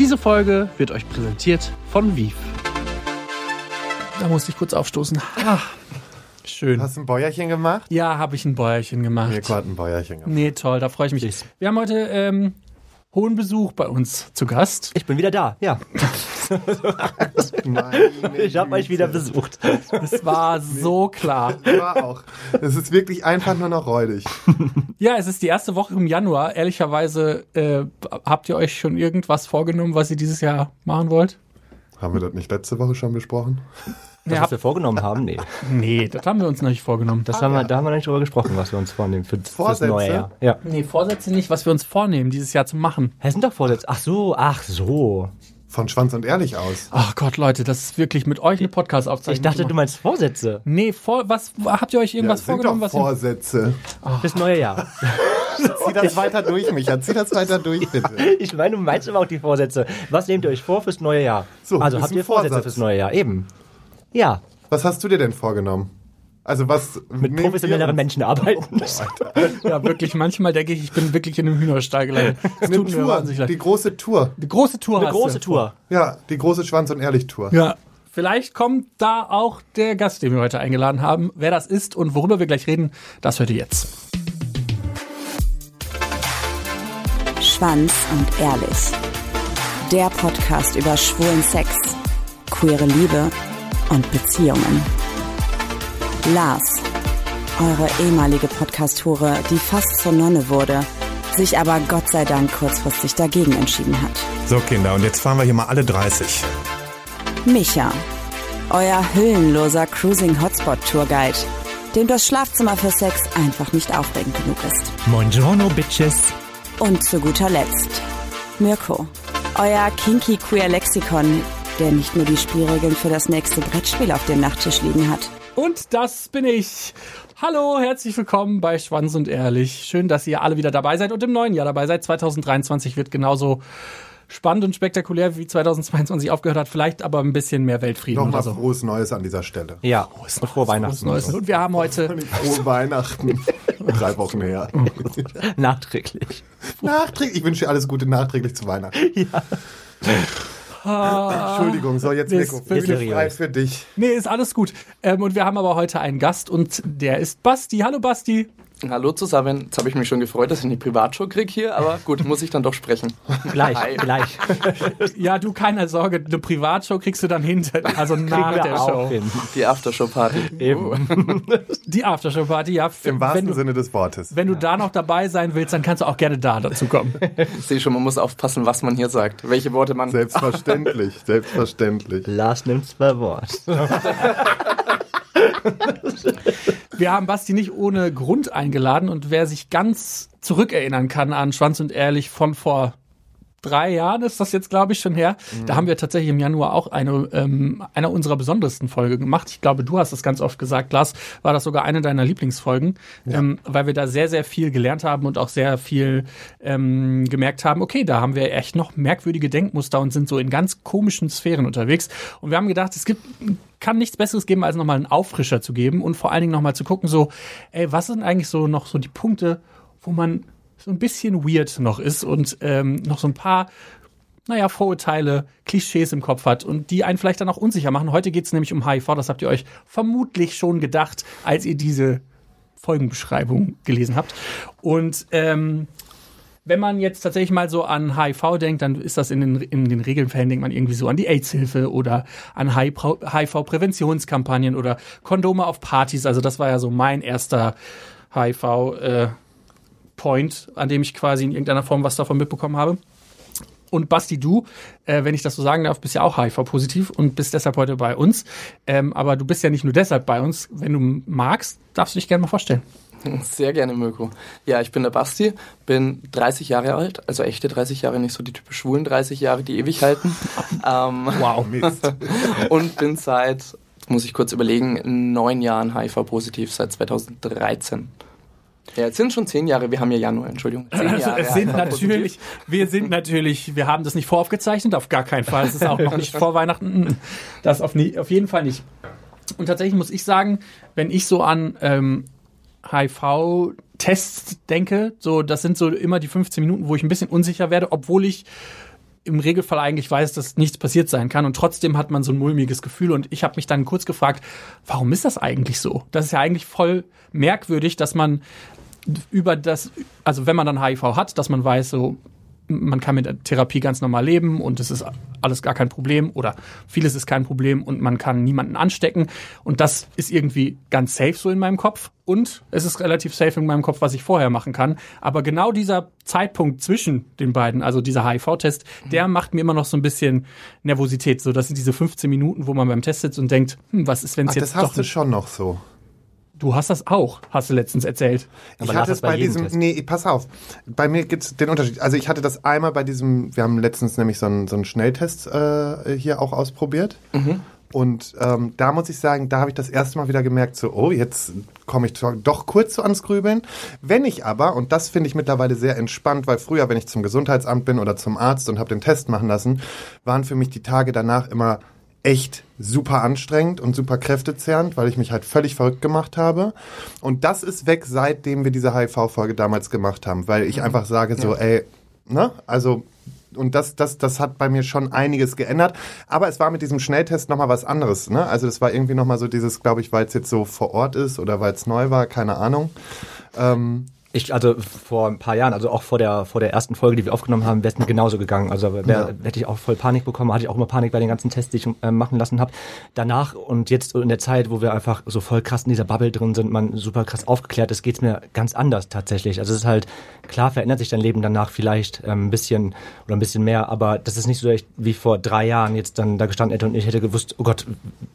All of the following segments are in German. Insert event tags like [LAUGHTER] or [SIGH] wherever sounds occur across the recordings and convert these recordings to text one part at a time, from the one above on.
Diese Folge wird euch präsentiert von Viv. Da musste ich kurz aufstoßen. Ah, schön. Hast du ein Bäuerchen gemacht? Ja, habe ich ein Bäuerchen gemacht. Mirko hat ein Bäuerchen gemacht. Nee, toll, da freue ich mich. Wir haben heute ähm, hohen Besuch bei uns zu Gast. Ich bin wieder da, ja. [LAUGHS] Ich habe euch wieder besucht. Es war so klar. [LAUGHS] War auch. Es ist wirklich einfach nur noch räudig. [LAUGHS] Ja, es ist die erste Woche im Januar. Ehrlicherweise, äh, habt ihr euch schon irgendwas vorgenommen, was ihr dieses Jahr machen wollt? Haben wir das nicht letzte Woche schon besprochen? Das, Ja, was wir vorgenommen haben, nee. Nee, das haben wir uns noch nicht vorgenommen. Das haben wir, da haben wir nicht drüber gesprochen, was wir uns vornehmen für, Vorsätze? neue Jahr. Ja. Nee, Vorsätze nicht, was wir uns vornehmen, dieses Jahr zu machen. Hä, sind doch Vorsätze. Ach so, ach so. Von Schwanz und Ehrlich aus. Ach Gott, Leute, das ist wirklich mit euch eine Podcast-Aufzeichnung. Ich dachte, du meinst Vorsätze Nee, vor, was, habt ihr euch irgendwas ja, sind vorgenommen, doch was ihr, Vorsätze. fürs neue Jahr. [LAUGHS] Zieh das weiter durch, Micha. Zieh das weiter durch, bitte. [LAUGHS] Ich meine, du meinst aber auch die Vorsätze. Was nehmt ihr euch vor fürs neue Jahr? So, also habt ihr Vorsätze Vorsatz. fürs neue Jahr? Eben. Ja, Was hast du dir denn vorgenommen? Also was mit professionelleren Menschen arbeiten. [LAUGHS] Ja, wirklich, manchmal denke ich, ich bin wirklich in einem Hühnerstall gelandet. Es Eine tut mir Tour, wahnsinnig leid. die große Tour. Die große Tour Eine hast große du. Tour. Ja, die große Schwanz und Ehrlich Tour. Ja. Vielleicht kommt da auch der Gast, den wir heute eingeladen haben. Wer das ist und worüber wir gleich reden, das hört ihr jetzt. Schwanz und Ehrlich. Der Podcast über schwulen Sex, queere Liebe und Beziehungen. Lars, eure ehemalige Podcast-Hure, die fast zur Nonne wurde, sich aber Gott sei Dank kurzfristig dagegen entschieden hat. So, Kinder, und jetzt fahren wir hier mal alle 30. Micha, euer hüllenloser Cruising Hotspot Tourguide, dem das Schlafzimmer für Sex einfach nicht aufregend genug ist. Buongiorno, Bitches. Und zu guter Letzt Mirko, euer kinky queer Lexikon, der nicht nur die Spielregeln für das nächste Brettspiel auf dem Nachttisch liegen hat. Und das bin ich. Hallo, herzlich willkommen bei Schwanz und Ehrlich. Schön, dass ihr alle wieder dabei seid und im neuen Jahr dabei seid. 2023 wird genauso spannend und spektakulär wie 2022 aufgehört hat. Vielleicht aber ein bisschen mehr Weltfrieden Nochmal so. frohes Neues an dieser Stelle. Ja, und frohe Weihnachten. Neues. Und wir haben heute [LAUGHS] Frohe Weihnachten. Drei Wochen her. [LAUGHS] Nachträglich. Nachträglich. Ich wünsche dir alles Gute nachträglich zu Weihnachten. Entschuldigung, so jetzt Das Mirko. ist frei für dich. Nee, ist alles gut. Ähm, und wir haben aber heute einen Gast und der ist Basti. Hallo Basti. Hallo zusammen. Jetzt habe ich mich schon gefreut, dass ich eine Privatshow krieg hier, aber gut, muss ich dann doch sprechen. [LAUGHS] Gleich, Hi. gleich. [LAUGHS] Ja, du keine Sorge, eine Privatshow kriegst du dann hinter, [LAUGHS] also nach der Show. hin. Die Aftershow-Party. Eben. Die Aftershow-Party, ja. Im wenn wahrsten du, Sinne des Wortes. wenn du da noch dabei sein willst, dann kannst du auch gerne da dazu kommen. Ich sehe schon, man muss aufpassen, was man hier sagt. Welche Worte man. Selbstverständlich, selbstverständlich. Lars nimmt's bei Wort. Wir haben Basti nicht ohne Grund eingeladen und wer sich ganz zurückerinnern kann an Schwanz und Ehrlich von vor drei Jahren ist das jetzt, glaube ich, schon her. Da haben wir tatsächlich im Januar auch eine, ähm, eine unserer besondersten Folgen gemacht. Ich glaube, du hast es ganz oft gesagt, Lars, war das sogar eine deiner Lieblingsfolgen, ähm, weil wir da sehr, sehr viel gelernt haben und auch sehr viel ähm, gemerkt haben, okay, da haben wir echt noch merkwürdige Denkmuster und sind so in ganz komischen Sphären unterwegs. Und wir haben gedacht, es gibt kann nichts Besseres geben, als nochmal einen Auffrischer zu geben und vor allen Dingen nochmal zu gucken, so, ey, was sind eigentlich so noch so die Punkte, wo man so ein bisschen weird noch ist und ähm, noch so ein paar, naja, Vorurteile, Klischees im Kopf hat und die einen vielleicht dann auch unsicher machen. Heute geht's nämlich um HIV, das habt ihr euch vermutlich schon gedacht, als ihr diese Folgenbeschreibung gelesen habt. Und ähm, wenn man jetzt tatsächlich mal so an HIV denkt, dann ist das in den, in den Regelfällen, denkt man irgendwie so an die AIDS-Hilfe oder an HIV-Präventionskampagnen oder Kondome auf Partys. Also das war ja so mein erster HIV-Point, an dem ich quasi in irgendeiner Form was davon mitbekommen habe. Und Basti, du, äh, wenn ich das so sagen darf, bist ja auch HIV-positiv und bist deshalb heute bei uns. Ähm, aber du bist ja nicht nur deshalb bei uns. Wenn du magst, darfst du dich gerne mal vorstellen. Sehr gerne, Mirko. Ja, ich bin der Basti, bin 30 Jahre alt, also echte 30 Jahre, nicht so die typisch schwulen 30 Jahre, die ewig halten. [LAUGHS] ähm, Wow. Mist. [LAUGHS] und bin seit, muss ich kurz überlegen, neun Jahren HIV-positiv, seit 2013. Ja, jetzt sind schon zehn Jahre, wir haben ja Januar, Entschuldigung. Also es sind natürlich, wir sind natürlich, wir haben das nicht voraufgezeichnet, auf gar keinen Fall. Es ist auch noch nicht vor Weihnachten. Das auf, nie, auf jeden Fall nicht. Und tatsächlich muss ich sagen, wenn ich so an ähm, HIV-Tests denke, so das sind so immer die 15 Minuten, wo ich ein bisschen unsicher werde, obwohl ich im Regelfall eigentlich weiß, dass nichts passiert sein kann und trotzdem hat man so ein mulmiges Gefühl und ich habe mich dann kurz gefragt, warum ist das eigentlich so? Das ist ja eigentlich voll merkwürdig, dass man über das, also wenn man dann HIV hat, dass man weiß, so man kann mit der Therapie ganz normal leben und es ist alles gar kein Problem oder vieles ist kein Problem und man kann niemanden anstecken. Und das ist irgendwie ganz safe so in meinem Kopf. Und es ist relativ safe in meinem Kopf, was ich vorher machen kann. Aber genau dieser Zeitpunkt zwischen den beiden, also dieser HIV-Test, der macht mir immer noch so ein bisschen Nervosität. So, das sind diese 15 Minuten, wo man beim Test sitzt und denkt, hm, was ist, wenn es jetzt das hast doch du schon noch so. Du hast das auch, hast du letztens erzählt. Aber ich hatte es bei bei diesem, Test. nee, pass auf. Bei mir gibt's den Unterschied. Also ich hatte das einmal bei diesem, wir haben letztens nämlich so einen, so einen Schnelltest äh, hier auch ausprobiert. Und ähm, da muss ich sagen, da habe ich das erste Mal wieder gemerkt, so, oh, jetzt komme ich doch- doch kurz so ans Grübeln. Wenn ich aber, und das finde ich mittlerweile sehr entspannt, weil früher, wenn ich zum Gesundheitsamt bin oder zum Arzt und habe den Test machen lassen, waren für mich die Tage danach immer echt super anstrengend und super kräftezehrend, weil ich mich halt völlig verrückt gemacht habe. Und das ist weg, seitdem wir diese HIV-Folge damals gemacht haben, weil ich einfach sage so, ey, ne, also und das, das, das hat bei mir schon einiges geändert. Aber es war mit diesem Schnelltest nochmal was anderes. Ne? Also das war irgendwie nochmal so dieses, glaube ich, weil es jetzt so vor Ort ist oder weil es neu war, keine Ahnung. Ähm, Ich, also vor ein paar Jahren, also auch vor der, vor der ersten Folge, die wir aufgenommen haben, wäre es mir genauso gegangen. Also wär, Ja. hätte ich auch voll Panik bekommen, hatte ich auch immer Panik bei den ganzen Tests, die ich äh, machen lassen habe. Danach und jetzt in der Zeit, wo wir einfach so voll krass in dieser Bubble drin sind, man super krass aufgeklärt ist, geht's mir ganz anders tatsächlich. Also es ist halt, klar verändert sich dein Leben danach vielleicht ähm, ein bisschen oder ein bisschen mehr, aber das ist nicht so echt wie vor drei Jahren jetzt dann da gestanden hätte und ich hätte gewusst, oh Gott,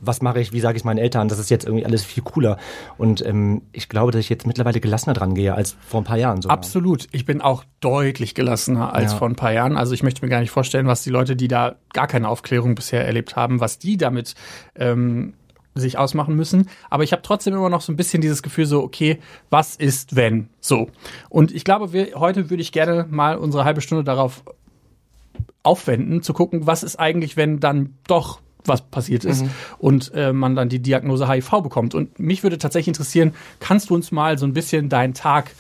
was mache ich, wie sage ich meinen Eltern, das ist jetzt irgendwie alles viel cooler. Und ähm, ich glaube, dass ich jetzt mittlerweile gelassener dran gehe als vor ein paar Jahren sogar. Absolut. Ich bin auch deutlich gelassener als Ja. vor ein paar Jahren. Also ich möchte mir gar nicht vorstellen, was die Leute, die da gar keine Aufklärung bisher erlebt haben, was die damit ähm, sich ausmachen müssen. Aber ich habe trotzdem immer noch so ein bisschen dieses Gefühl, so, okay, was ist, wenn? So. Und ich glaube, wir, heute würde ich gerne mal unsere halbe Stunde darauf aufwenden, zu gucken, was ist eigentlich, wenn dann doch was passiert ist und äh, man dann die Diagnose HIV bekommt. Und mich würde tatsächlich interessieren, kannst du uns mal so ein bisschen deinen Tag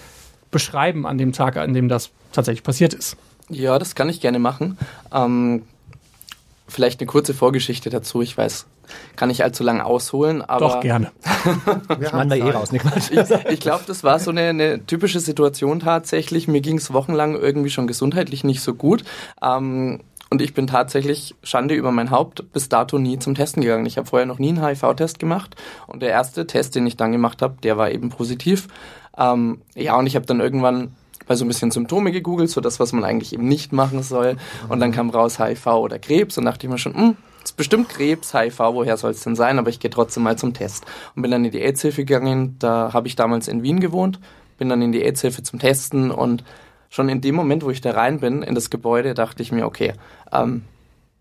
beschreiben an dem Tag, an dem das tatsächlich passiert ist? Ja, das kann ich gerne machen. Ähm, vielleicht eine kurze Vorgeschichte dazu. Ich weiß, kann ich allzu lang ausholen, aber Doch, gerne. [LAUGHS] wir Man da eh raus, nicht ich, ich glaube, das war so eine, eine typische Situation tatsächlich. Mir ging es wochenlang irgendwie schon gesundheitlich nicht so gut. Ähm, und ich bin tatsächlich, Schande über mein Haupt, bis dato nie zum Testen gegangen. Ich habe vorher noch nie einen HIV-Test gemacht. Und der erste Test, den ich dann gemacht habe, der war eben positiv. Ähm, ja, und ich habe dann irgendwann mal so ein bisschen Symptome gegoogelt, so das, was man eigentlich eben nicht machen soll. Und dann kam raus HIV oder Krebs und dachte ich mir schon, hm, ist bestimmt Krebs, HIV, woher soll es denn sein? Aber ich gehe trotzdem mal zum Test. Und bin dann in die AIDS-Hilfe gegangen. Da habe ich damals in Wien gewohnt. Bin dann in die AIDS-Hilfe zum Testen und schon in dem Moment, wo ich da rein bin in das Gebäude, dachte ich mir, okay, ähm,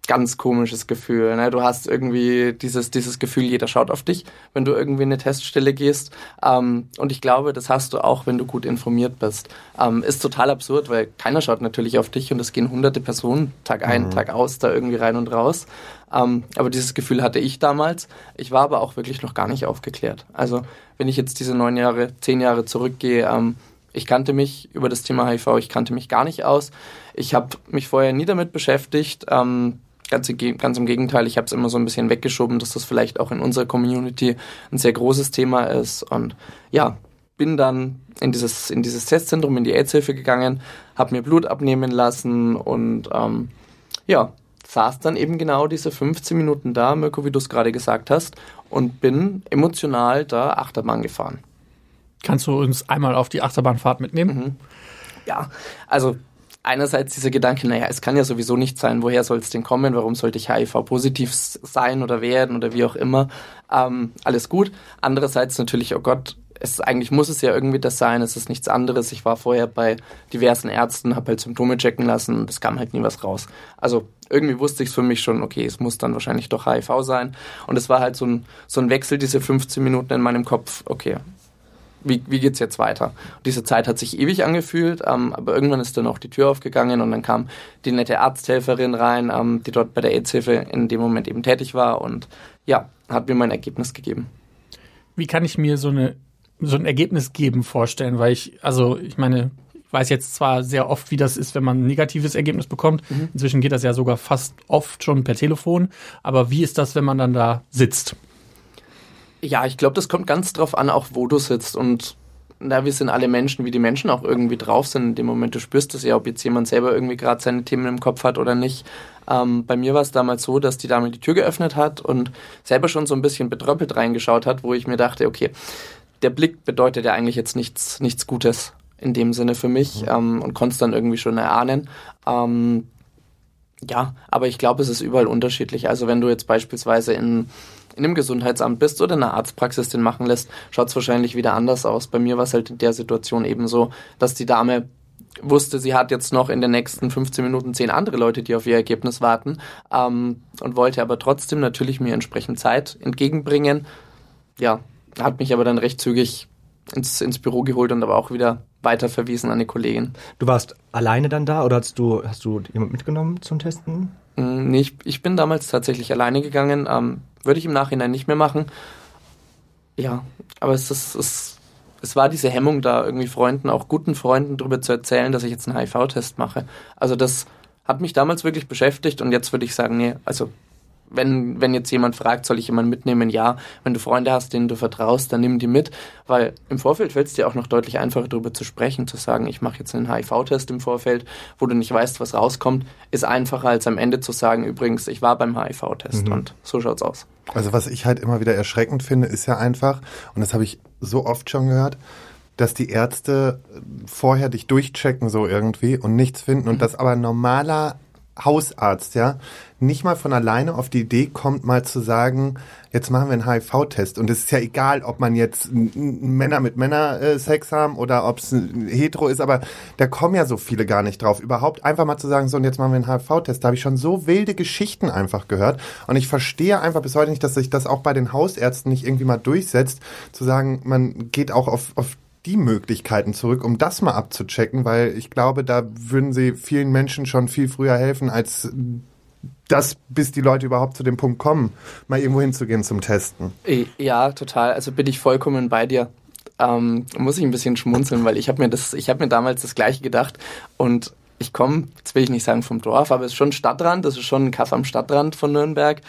ganz komisches Gefühl. Ne? Du hast irgendwie dieses, dieses Gefühl, jeder schaut auf dich, wenn du irgendwie in eine Teststelle gehst. Ähm, und ich glaube, das hast du auch, wenn du gut informiert bist. Ähm, ist total absurd, weil keiner schaut natürlich auf dich und es gehen hunderte Personen Tag ein, Tag aus da irgendwie rein und raus. Ähm, aber dieses Gefühl hatte ich damals. Ich war aber auch wirklich noch gar nicht aufgeklärt. Also wenn ich jetzt diese neun Jahre, zehn Jahre zurückgehe, ähm, ich kannte mich über das Thema HIV, ich kannte mich gar nicht aus. Ich habe mich vorher nie damit beschäftigt. Ähm, ganz, ganz im Gegenteil, ich habe es immer so ein bisschen weggeschoben, dass das vielleicht auch in unserer Community ein sehr großes Thema ist. Und ja, bin dann in dieses, in dieses Testzentrum, in die AIDS-Hilfe gegangen, habe mir Blut abnehmen lassen und ähm, ja, saß dann eben genau diese 15 Minuten da, Mirko, wie du es gerade gesagt hast, und bin emotional da Achterbahn gefahren. Kannst du uns einmal auf die Achterbahnfahrt mitnehmen? Ja, also einerseits dieser Gedanke, naja, es kann ja sowieso nicht sein, woher soll es denn kommen, warum sollte ich HIV-positiv sein oder werden oder wie auch immer. Ähm, alles gut. Andererseits natürlich, oh Gott, es eigentlich muss es ja irgendwie das sein, es ist nichts anderes. Ich war vorher bei diversen Ärzten, habe halt Symptome checken lassen und es kam halt nie was raus. Also irgendwie wusste ich es für mich schon, okay, es muss dann wahrscheinlich doch HIV sein. Und es war halt so ein, so ein Wechsel, diese 15 Minuten in meinem Kopf, okay, wie, wie geht's jetzt weiter? Und diese Zeit hat sich ewig angefühlt, ähm, aber irgendwann ist dann auch die Tür aufgegangen und dann kam die nette Arzthelferin rein, ähm, die dort bei der AIDS-Hilfe in dem Moment eben tätig war und ja, hat mir mein Ergebnis gegeben. Wie kann ich mir so eine so ein Ergebnis geben vorstellen? Weil ich, also ich meine, weiß jetzt zwar sehr oft, wie das ist, wenn man ein negatives Ergebnis bekommt. Inzwischen geht das ja sogar fast oft schon per Telefon. Aber wie ist das, wenn man dann da sitzt? Ja, ich glaube, das kommt ganz drauf an, auch wo du sitzt. Und na, wir sind alle Menschen, wie die Menschen auch irgendwie drauf sind. In dem Moment, du spürst es ja, ob jetzt jemand selber irgendwie gerade seine Themen im Kopf hat oder nicht. Ähm, bei mir war es damals so, dass die Dame die Tür geöffnet hat und selber schon so ein bisschen betröppelt reingeschaut hat, wo ich mir dachte, okay, der Blick bedeutet ja eigentlich jetzt nichts, nichts Gutes in dem Sinne für mich ähm, und konnte es dann irgendwie schon erahnen. Ähm, ja, aber ich glaube, es ist überall unterschiedlich. Also wenn du jetzt beispielsweise in, in einem Gesundheitsamt bist oder in einer Arztpraxis den machen lässt, schaut es wahrscheinlich wieder anders aus. Bei mir war es halt in der Situation eben so, dass die Dame wusste, sie hat jetzt noch in den nächsten 15 Minuten zehn andere Leute, die auf ihr Ergebnis warten ähm, und wollte aber trotzdem natürlich mir entsprechend Zeit entgegenbringen. Ja, hat mich aber dann recht zügig ins, ins Büro geholt und aber auch wieder weiter verwiesen an eine Kollegin. Du warst alleine dann da oder hast du, hast du jemand mitgenommen zum Testen? Mm, Nee, ich, ich bin damals tatsächlich alleine gegangen. Ähm, würde ich im Nachhinein nicht mehr machen. Ja, aber es, ist, es, es war diese Hemmung da, irgendwie Freunden, auch guten Freunden, darüber zu erzählen, dass ich jetzt einen HIV-Test mache. Also das hat mich damals wirklich beschäftigt und jetzt würde ich sagen, nee, also wenn, wenn jetzt jemand fragt, soll ich jemanden mitnehmen? Ja, wenn du Freunde hast, denen du vertraust, dann nimm die mit, weil im Vorfeld fällt es dir auch noch deutlich einfacher, darüber zu sprechen, zu sagen, ich mache jetzt einen HIV-Test im Vorfeld, wo du nicht weißt, was rauskommt, ist einfacher als am Ende zu sagen, übrigens, ich war beim HIV-Test und so schaut's aus. Also was ich halt immer wieder erschreckend finde, ist ja einfach, und das habe ich so oft schon gehört, dass die Ärzte vorher dich durchchecken so irgendwie und nichts finden und dass aber ein normaler Hausarzt, ja, nicht mal von alleine auf die Idee kommt, mal zu sagen, jetzt machen wir einen HIV-Test. Und es ist ja egal, ob man jetzt Männer mit Männer äh, Sex haben oder ob es hetero ist, aber da kommen ja so viele gar nicht drauf. Überhaupt einfach mal zu sagen, so und jetzt machen wir einen HIV-Test. Da habe ich schon so wilde Geschichten einfach gehört. Und ich verstehe einfach bis heute nicht, dass sich das auch bei den Hausärzten nicht irgendwie mal durchsetzt, zu sagen, man geht auch auf, auf die Möglichkeiten zurück, um das mal abzuchecken, weil ich glaube, da würden sie vielen Menschen schon viel früher helfen, als das, bis die Leute überhaupt zu dem Punkt kommen, mal irgendwo hinzugehen zum Testen. Ja, total. Also bin ich vollkommen bei dir. Ähm, muss ich ein bisschen schmunzeln, weil ich habe mir das, ich habe mir damals das gleiche gedacht und ich komme, jetzt will ich nicht sagen vom Dorf, aber es ist schon Stadtrand, das ist schon ein Kaff am Stadtrand von Nürnberg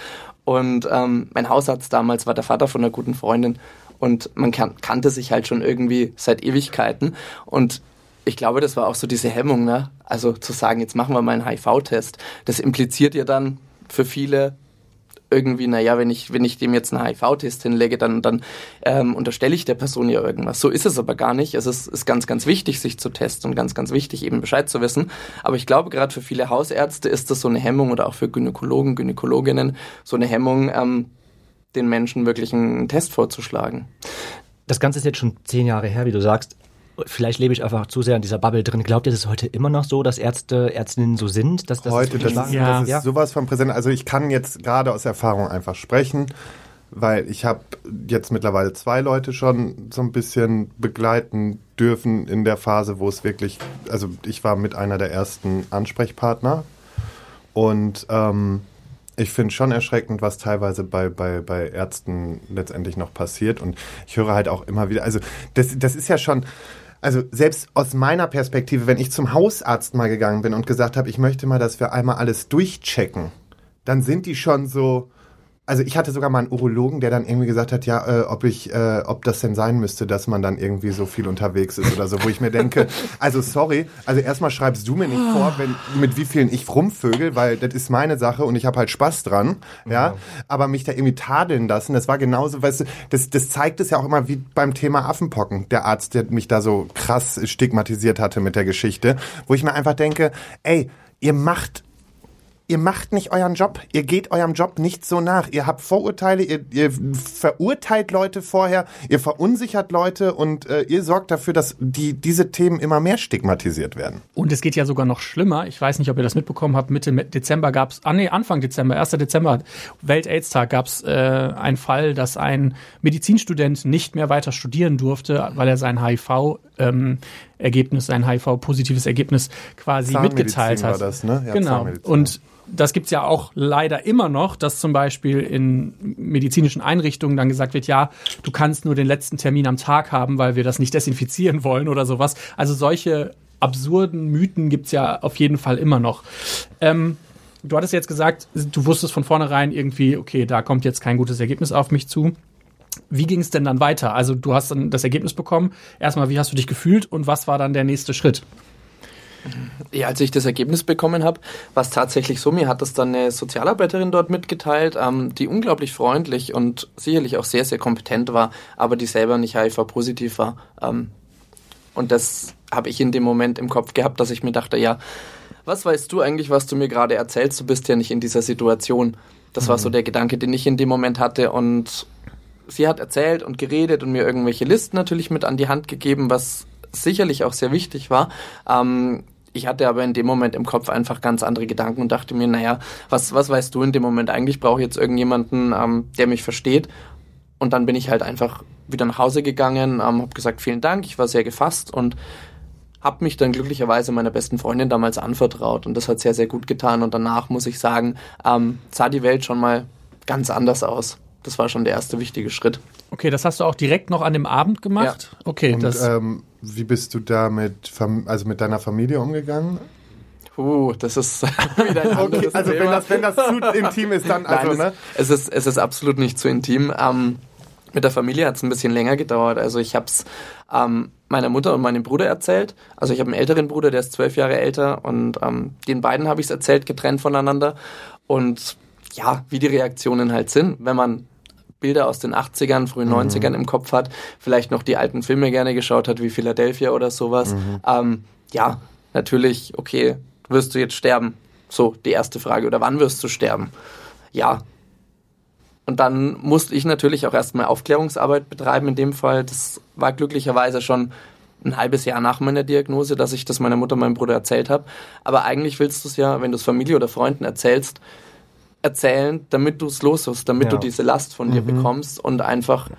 und ähm, mein Hausarzt damals war der Vater von einer guten Freundin und man kan kannte sich halt schon irgendwie seit Ewigkeiten und ich glaube, das war auch so diese Hemmung, ne? Also zu sagen, jetzt machen wir mal einen HIV-Test. Das impliziert ja dann für viele irgendwie, naja, wenn ich, wenn ich dem jetzt einen HIV-Test hinlege, dann, dann ähm, unterstelle ich der Person ja irgendwas. So ist es aber gar nicht. Es ist, ist ganz, ganz wichtig, sich zu testen und ganz, ganz wichtig, eben Bescheid zu wissen. Aber ich glaube, gerade für viele Hausärzte ist das so eine Hemmung oder auch für Gynäkologen, Gynäkologinnen so eine Hemmung, ähm, den Menschen wirklich einen Test vorzuschlagen. Das Ganze ist jetzt schon zehn Jahre her, wie du sagst. Vielleicht lebe ich einfach zu sehr in dieser Bubble drin. Glaubt ihr, es ist heute immer noch so, dass Ärzte, Ärztinnen so sind? Dass, dass Heute, das ist, Ja. das ist sowas von präsent. Also ich kann jetzt gerade aus Erfahrung einfach sprechen, weil ich habe jetzt mittlerweile zwei Leute schon so ein bisschen begleiten dürfen in der Phase, wo es wirklich, also ich war mit einer der ersten Ansprechpartner und ähm, ich finde schon erschreckend, was teilweise bei, bei, bei Ärzten letztendlich noch passiert. Und ich höre halt auch immer wieder, also das, das ist ja schon, also selbst aus meiner Perspektive, wenn ich zum Hausarzt mal gegangen bin und gesagt habe, ich möchte mal, dass wir einmal alles durchchecken, dann sind die schon so. Also ich hatte sogar mal einen Urologen, der dann irgendwie gesagt hat, ja, äh, ob ich, äh, ob das denn sein müsste, dass man dann irgendwie so viel unterwegs ist oder so, wo ich mir denke, [LAUGHS] also sorry, also erstmal schreibst du mir nicht vor, wenn, mit wie vielen ich rumvögel, weil das ist meine Sache und ich habe halt Spaß dran, ja, aber mich da irgendwie tadeln lassen, das war genauso, weißt du, das, das zeigt es ja auch immer wie beim Thema Affenpocken, der Arzt, der mich da so krass stigmatisiert hatte mit der Geschichte, wo ich mir einfach denke, ey, ihr macht ihr macht nicht euren Job. Ihr geht eurem Job nicht so nach. Ihr habt Vorurteile, ihr, ihr verurteilt Leute vorher, ihr verunsichert Leute und äh, ihr sorgt dafür, dass die, diese Themen immer mehr stigmatisiert werden. Und es geht ja sogar noch schlimmer. Ich weiß nicht, ob ihr das mitbekommen habt. Mitte Dezember gab es, ah nee, Anfang Dezember, 1. Dezember, Welt-Aids-Tag, gab es äh, einen Fall, dass ein Medizinstudent nicht mehr weiter studieren durfte, weil er sein HIV ähm, Ergebnis, sein HIV-positives Ergebnis quasi mitgeteilt hat. war das, ne? Ja, genau. Und das gibt's ja auch leider immer noch, dass zum Beispiel in medizinischen Einrichtungen dann gesagt wird, ja, du kannst nur den letzten Termin am Tag haben, weil wir das nicht desinfizieren wollen oder sowas. Also solche absurden Mythen gibt's ja auf jeden Fall immer noch. Ähm, du hattest jetzt gesagt, du wusstest von vornherein irgendwie, okay, da kommt jetzt kein gutes Ergebnis auf mich zu. Wie ging es denn dann weiter? Also du hast dann das Ergebnis bekommen. Erstmal, wie hast du dich gefühlt und was war dann der nächste Schritt? Ja, als ich das Ergebnis bekommen habe, war es tatsächlich so, mir hat das dann eine Sozialarbeiterin dort mitgeteilt, ähm, die unglaublich freundlich und sicherlich auch sehr, sehr kompetent war, aber die selber nicht HIV-positiv war. Ähm, und das habe ich in dem Moment im Kopf gehabt, dass ich mir dachte, ja, was weißt du eigentlich, was du mir gerade erzählst? Du bist ja nicht in dieser Situation. Das mhm. war so der Gedanke, den ich in dem Moment hatte und sie hat erzählt und geredet und mir irgendwelche Listen natürlich mit an die Hand gegeben, was sicherlich auch sehr wichtig war. Ähm, ich hatte aber in dem Moment im Kopf einfach ganz andere Gedanken und dachte mir, naja, was, was weißt du in dem Moment eigentlich? Brauche ich jetzt irgendjemanden, ähm, der mich versteht? Und dann bin ich halt einfach wieder nach Hause gegangen, ähm, habe gesagt, vielen Dank, ich war sehr gefasst und habe mich dann glücklicherweise meiner besten Freundin damals anvertraut und das hat sehr, sehr gut getan und danach muss ich sagen, ähm, sah die Welt schon mal ganz anders aus. Das war schon der erste wichtige Schritt. Okay, das hast du auch direkt noch an dem Abend gemacht? Ja. Okay, Und das. ähm, wie bist du da mit, also mit deiner Familie umgegangen? Uh, das ist [LAUGHS] wieder ein anderes also wenn Thema. das, wenn das zu intim ist, dann [LAUGHS] also, Nein, ne? es, es, ist, es ist absolut nicht zu intim. Ähm, mit der Familie hat es ein bisschen länger gedauert. Also ich habe es ähm, meiner Mutter und meinem Bruder erzählt. Also ich habe einen älteren Bruder, der ist zwölf Jahre älter und ähm, den beiden habe ich es erzählt, getrennt voneinander. Und ja, wie die Reaktionen halt sind, wenn man Bilder aus den 80ern, frühen 90ern im Kopf hat, vielleicht noch die alten Filme gerne geschaut hat, wie Philadelphia oder sowas. Ähm, ja, natürlich, okay, wirst du jetzt sterben? So, die erste Frage. Oder wann wirst du sterben? Ja. Und dann musste ich natürlich auch erstmal Aufklärungsarbeit betreiben in dem Fall. Das war glücklicherweise schon ein halbes Jahr nach meiner Diagnose, dass ich das meiner Mutter meinem Bruder erzählt habe. Aber eigentlich willst du es ja, wenn du es Familie oder Freunden erzählst, erzählen, damit du es loswirst, damit Ja. du diese Last von dir bekommst und einfach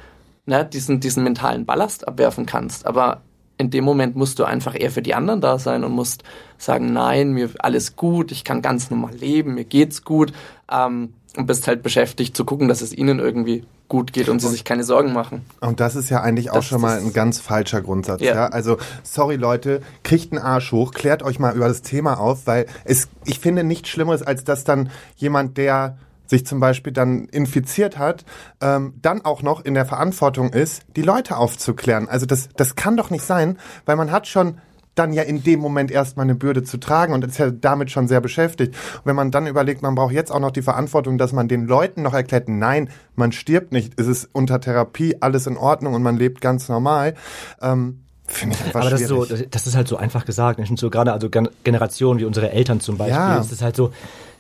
ne, diesen, diesen mentalen Ballast abwerfen kannst. Aber in dem Moment musst du einfach eher für die anderen da sein und musst sagen, nein, mir alles gut, ich kann ganz normal leben, mir geht's gut ähm, und bist halt beschäftigt zu gucken, dass es ihnen irgendwie gut geht und sie sich keine Sorgen machen. Und das ist ja eigentlich auch Das schon mal ein ganz falscher Grundsatz. Ja. Ja. Also, sorry Leute, kriegt einen Arsch hoch, klärt euch mal über das Thema auf, weil es, ich finde nichts Schlimmeres, als dass dann jemand, der sich zum Beispiel dann infiziert hat, ähm, dann auch noch in der Verantwortung ist, die Leute aufzuklären. Also das, das kann doch nicht sein, weil man hat schon dann ja in dem Moment erstmal eine Bürde zu tragen und ist ja damit schon sehr beschäftigt. Und wenn man dann überlegt, man braucht jetzt auch noch die Verantwortung, dass man den Leuten noch erklärt, nein, man stirbt nicht, es ist unter Therapie alles in Ordnung und man lebt ganz normal, ähm, finde ich einfach Aber das ist, so, das- ist halt so einfach gesagt. Finde so gerade also Gen- Generationen wie unsere Eltern zum Beispiel, Ja. ist es halt so.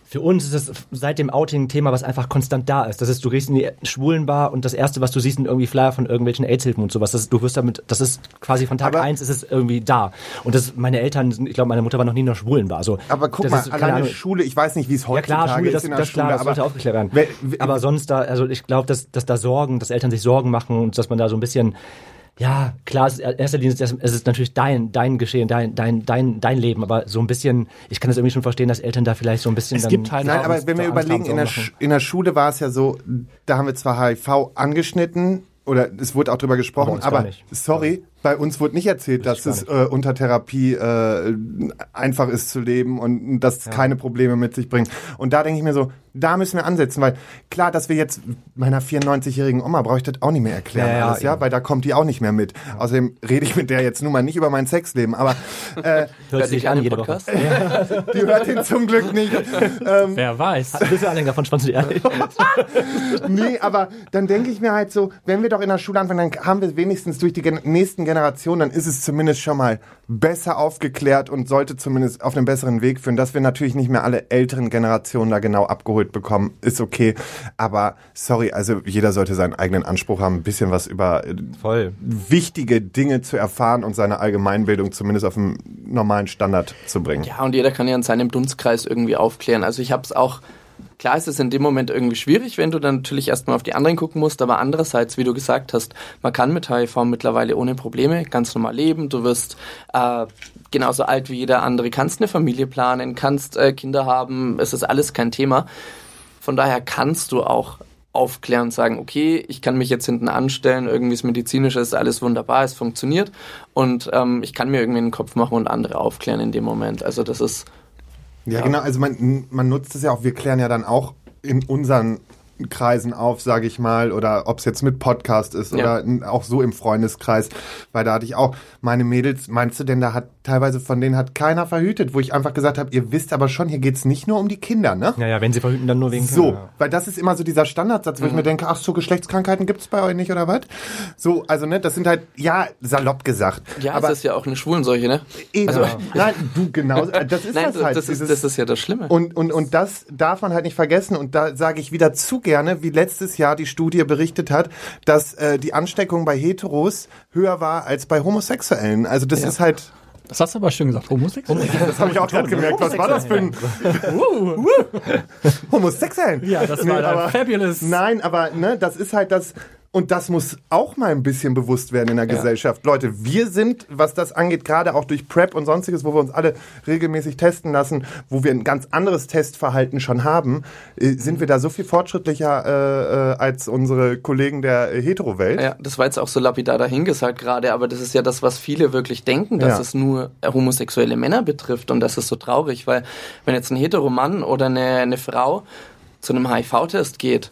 Für uns ist das seit dem Outing ein Thema, was einfach konstant da ist. Das ist, du gehst in die Schwulenbar und das erste, was du siehst, sind irgendwie Flyer von irgendwelchen AIDS-Hilfen und sowas. Das ist, du wirst damit, das ist quasi von Tag Aber- eins ist es irgendwie da. Und das, meine Eltern, ich glaube, meine Mutter war noch nie in der Schwulenbar. So, aber guck das mal, ist, alleine Ahnung. Schule, ich weiß nicht, wie es Ja heutzutage klar, Schule, ist das, in der das, Schule, klar, das sollte aufgeklärt werden. Wer- wer- aber sonst da, also ich glaube, dass, dass da Sorgen, dass Eltern sich Sorgen machen und dass man da so ein bisschen, ja, klar, es erster Linie, ist- es ist natürlich dein, dein Geschehen, dein, dein, dein, dein Leben, aber so ein bisschen, ich kann das irgendwie schon verstehen, dass Eltern da vielleicht so ein bisschen Es dann gibt halt Nein, aber wenn wir überlegen, in der, in der Schule war es ja so, da haben wir zwar HIV angeschnitten, oder es wurde auch drüber gesprochen, aber nicht. sorry, bei uns wurde nicht erzählt, dass gar es äh, unter Therapie äh, einfach ist zu leben und dass es keine Probleme mit sich bringt. Und da denke ich mir so, da müssen wir ansetzen, weil klar, dass wir jetzt meiner 94-jährigen Oma brauche ich das auch nicht mehr erklären, Ja, ja, alles, ja, eben. weil da kommt die auch nicht mehr mit. Außerdem rede ich mit der jetzt nun mal nicht über mein Sexleben, aber [LAUGHS] äh, hört sich an jede Woche. [LAUGHS] die hört ihn zum Glück nicht. Ähm, Wer weiß. Bist du Anhänger von Schwanz und Ehrlich? Nee, aber dann denke ich mir halt so, wenn wir doch in der Schule anfangen, dann haben wir wenigstens durch die gen nächsten Generationen, dann ist es zumindest schon mal besser aufgeklärt und sollte zumindest auf einen besseren Weg führen. Dass wir natürlich nicht mehr alle älteren Generationen da genau abgeholt bekommen, ist okay. Aber sorry, also jeder sollte seinen eigenen Anspruch haben, ein bisschen was über äh, Voll. wichtige Dinge zu erfahren und seine Allgemeinbildung zumindest auf einen normalen Standard zu bringen. Ja, und jeder kann ja in seinem Dunstkreis irgendwie aufklären. Also ich habe es auch, klar ist es in dem Moment irgendwie schwierig, wenn du dann natürlich erstmal auf die anderen gucken musst, aber andererseits, wie du gesagt hast, man kann mit HIV mittlerweile ohne Probleme ganz normal leben. Du wirst äh, genauso alt wie jeder andere, kannst eine Familie planen, kannst äh, Kinder haben, es ist alles kein Thema. Von daher kannst du auch aufklären und sagen, okay, ich kann mich jetzt hinten anstellen, irgendwie ist medizinisch, ist alles wunderbar, es funktioniert und ähm, ich kann mir irgendwie einen Kopf machen und andere aufklären in dem Moment. Also das ist Ja, genau. Also man, man nutzt es ja auch, wir klären ja dann auch in unseren Kreisen auf, sage ich mal, oder ob es jetzt mit Podcast ist Ja. oder auch so im Freundeskreis, weil da hatte ich auch meine Mädels, meinst du denn, da hat teilweise von denen hat keiner verhütet, wo ich einfach gesagt habe, ihr wisst aber schon, hier geht's nicht nur um die Kinder, ne? Ja, ja, wenn sie verhüten, dann nur wegen So, Ja. weil das ist immer so dieser Standardsatz, wo ich mir denke, ach so, Geschlechtskrankheiten gibt's bei euch nicht oder was? So, also ne, das sind halt, ja, salopp gesagt. ja, aber es ist ja auch eine Schwulenseuche, ne? eh, also- nein, du genau, das [LAUGHS] ist Nein, das halt. das, ist, dieses- das ist ja das Schlimme. und, und, und das darf man halt nicht vergessen. Und da sage ich wieder zu gerne, wie letztes Jahr die Studie berichtet hat, dass äh, die Ansteckung bei Heteros höher war als bei Homosexuellen. Also das Ja. ist halt, Das hast du aber schön gesagt. Homosexuell? [LAUGHS] das habe ich auch gerade gemerkt. Was war das für ein [LAUGHS] Homosexuellen? Ja, das Nee, war aber- dann fabulous. Nein, aber ne, das ist halt das. Und das muss auch mal ein bisschen bewusst werden in der Gesellschaft. Leute, wir sind, was das angeht, gerade auch durch PrEP und sonstiges, wo wir uns alle regelmäßig testen lassen, wo wir ein ganz anderes Testverhalten schon haben, äh, sind wir da so viel fortschrittlicher äh, äh, als unsere Kollegen der Hetero-Welt. Ja, das war jetzt auch so lapidar dahingesagt gerade, aber das ist ja das, was viele wirklich denken, dass Ja. es nur homosexuelle Männer betrifft und das ist so traurig, weil wenn jetzt ein Heteromann oder eine, eine Frau zu einem HIV-Test geht,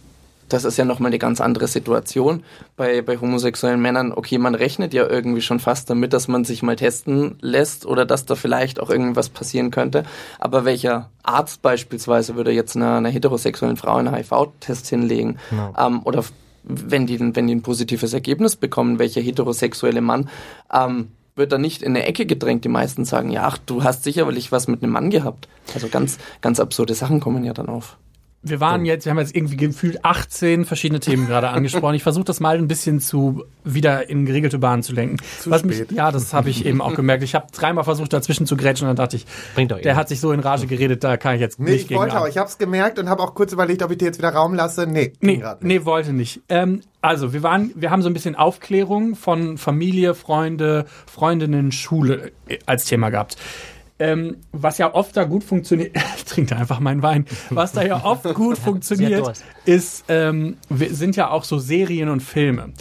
das ist ja nochmal eine ganz andere Situation. Bei, bei homosexuellen Männern, okay, man rechnet ja irgendwie schon fast damit, dass man sich mal testen lässt oder dass da vielleicht auch irgendwas passieren könnte. Aber welcher Arzt beispielsweise würde jetzt einer, einer heterosexuellen Frau einen HIV-Test hinlegen? Ähm, oder wenn die, wenn die ein positives Ergebnis bekommen, welcher heterosexuelle Mann ähm, wird da nicht in eine Ecke gedrängt. Die meisten sagen, ja, ach, du hast sicherlich was mit einem Mann gehabt. Also ganz, ganz absurde Sachen kommen ja dann auf. Wir waren jetzt, wir haben jetzt irgendwie gefühlt 18 verschiedene Themen gerade angesprochen. Ich versuche das mal ein bisschen zu wieder in geregelte Bahnen zu lenken. Zu Was spät. Mich, ja, das habe ich eben auch gemerkt. Ich habe dreimal versucht, dazwischen zu grätschen und dann dachte ich, Bringt doch eh der nichts. hat sich so in Rage geredet, da kann ich jetzt Nee, nicht ich gegen wollte auch. Ich habe es gemerkt und habe auch kurz überlegt, ob ich dir jetzt wieder Raum lasse. Nee, Nee, nee, wollte nicht. Ähm, also, wir waren, wir haben so ein bisschen Aufklärung von Familie, Freunde, Freundinnen, Schule äh, als Thema gehabt. Ähm, was ja oft da gut funktioniert, [LAUGHS] da einfach meinen Wein, was da ja oft gut [LAUGHS] funktioniert, ist, ähm, wir sind ja auch so Serien und Filme.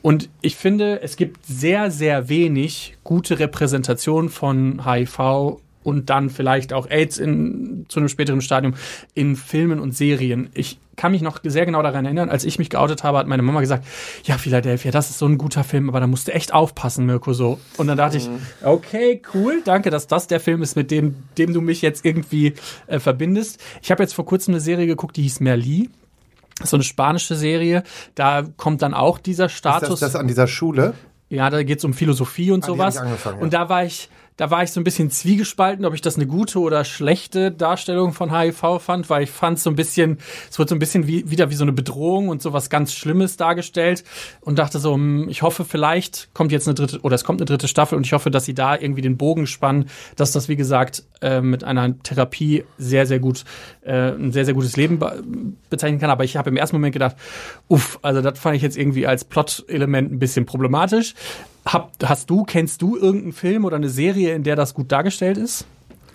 Und ich finde, es gibt sehr, sehr wenig gute Repräsentation von HIV und dann vielleicht auch AIDS in, zu einem späteren Stadium in Filmen und Serien. Ich kann mich noch sehr genau daran erinnern, als ich mich geoutet habe, hat meine Mama gesagt, ja, Philadelphia, das ist so ein guter Film, aber da musst du echt aufpassen, Mirko, so. Und dann dachte ich, okay, cool, danke, dass das der Film ist, mit dem, dem du mich jetzt irgendwie äh, verbindest. Ich habe jetzt vor kurzem eine Serie geguckt, die hieß Merli. So eine spanische Serie. Da kommt dann auch dieser Ist Status. das, das an dieser Schule? Ja, da geht's um Philosophie und Ah, sowas. ja. Und da war ich, da war ich so ein bisschen zwiegespalten, ob ich das eine gute oder schlechte Darstellung von HIV fand, weil ich fand so ein bisschen, es wird so ein bisschen wie, wieder wie so eine Bedrohung und so was ganz Schlimmes dargestellt und dachte so, hm, ich hoffe, vielleicht kommt jetzt eine dritte, oder es kommt eine dritte Staffel und ich hoffe, dass sie da irgendwie den Bogen spannen, dass das, wie gesagt, äh, mit einer Therapie sehr, sehr gut, äh, ein sehr, sehr gutes Leben be bezeichnen kann. Aber ich habe im ersten Moment gedacht, uff, also das fand ich jetzt irgendwie als Plot-Element ein bisschen problematisch. Hab, hast du, kennst du irgendeinen Film oder eine Serie, in der das gut dargestellt ist?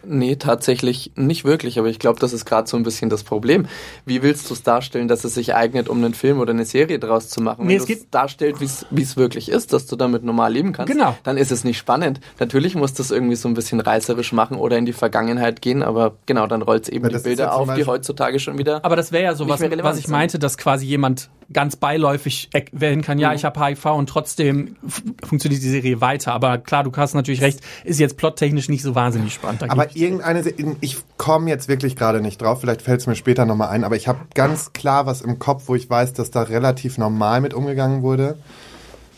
Nee, tatsächlich nicht wirklich, aber ich glaube, das ist gerade so ein bisschen das Problem. Wie willst du es darstellen, dass es sich eignet, um einen Film oder eine Serie draus zu machen? Nee, Wenn du es darstellt, wie es wirklich ist, dass du damit normal leben kannst, Genau. dann ist es nicht spannend. Natürlich muss das irgendwie so ein bisschen reißerisch machen oder in die Vergangenheit gehen, aber genau, dann rollt es eben die Bilder auf, die heutzutage schon wieder Aber das wäre ja so was, was ich sind. meinte, dass quasi jemand ganz beiläufig erwähnen kann, Mhm. ja, ich habe HIV und trotzdem funktioniert die Serie weiter. Aber klar, du hast natürlich recht, ist jetzt plottechnisch nicht so wahnsinnig spannend. Da Aber irgendeine, ich komme jetzt wirklich gerade nicht drauf, vielleicht fällt es mir später nochmal ein, aber ich habe ganz klar was im Kopf, wo ich weiß, dass da relativ normal mit umgegangen wurde.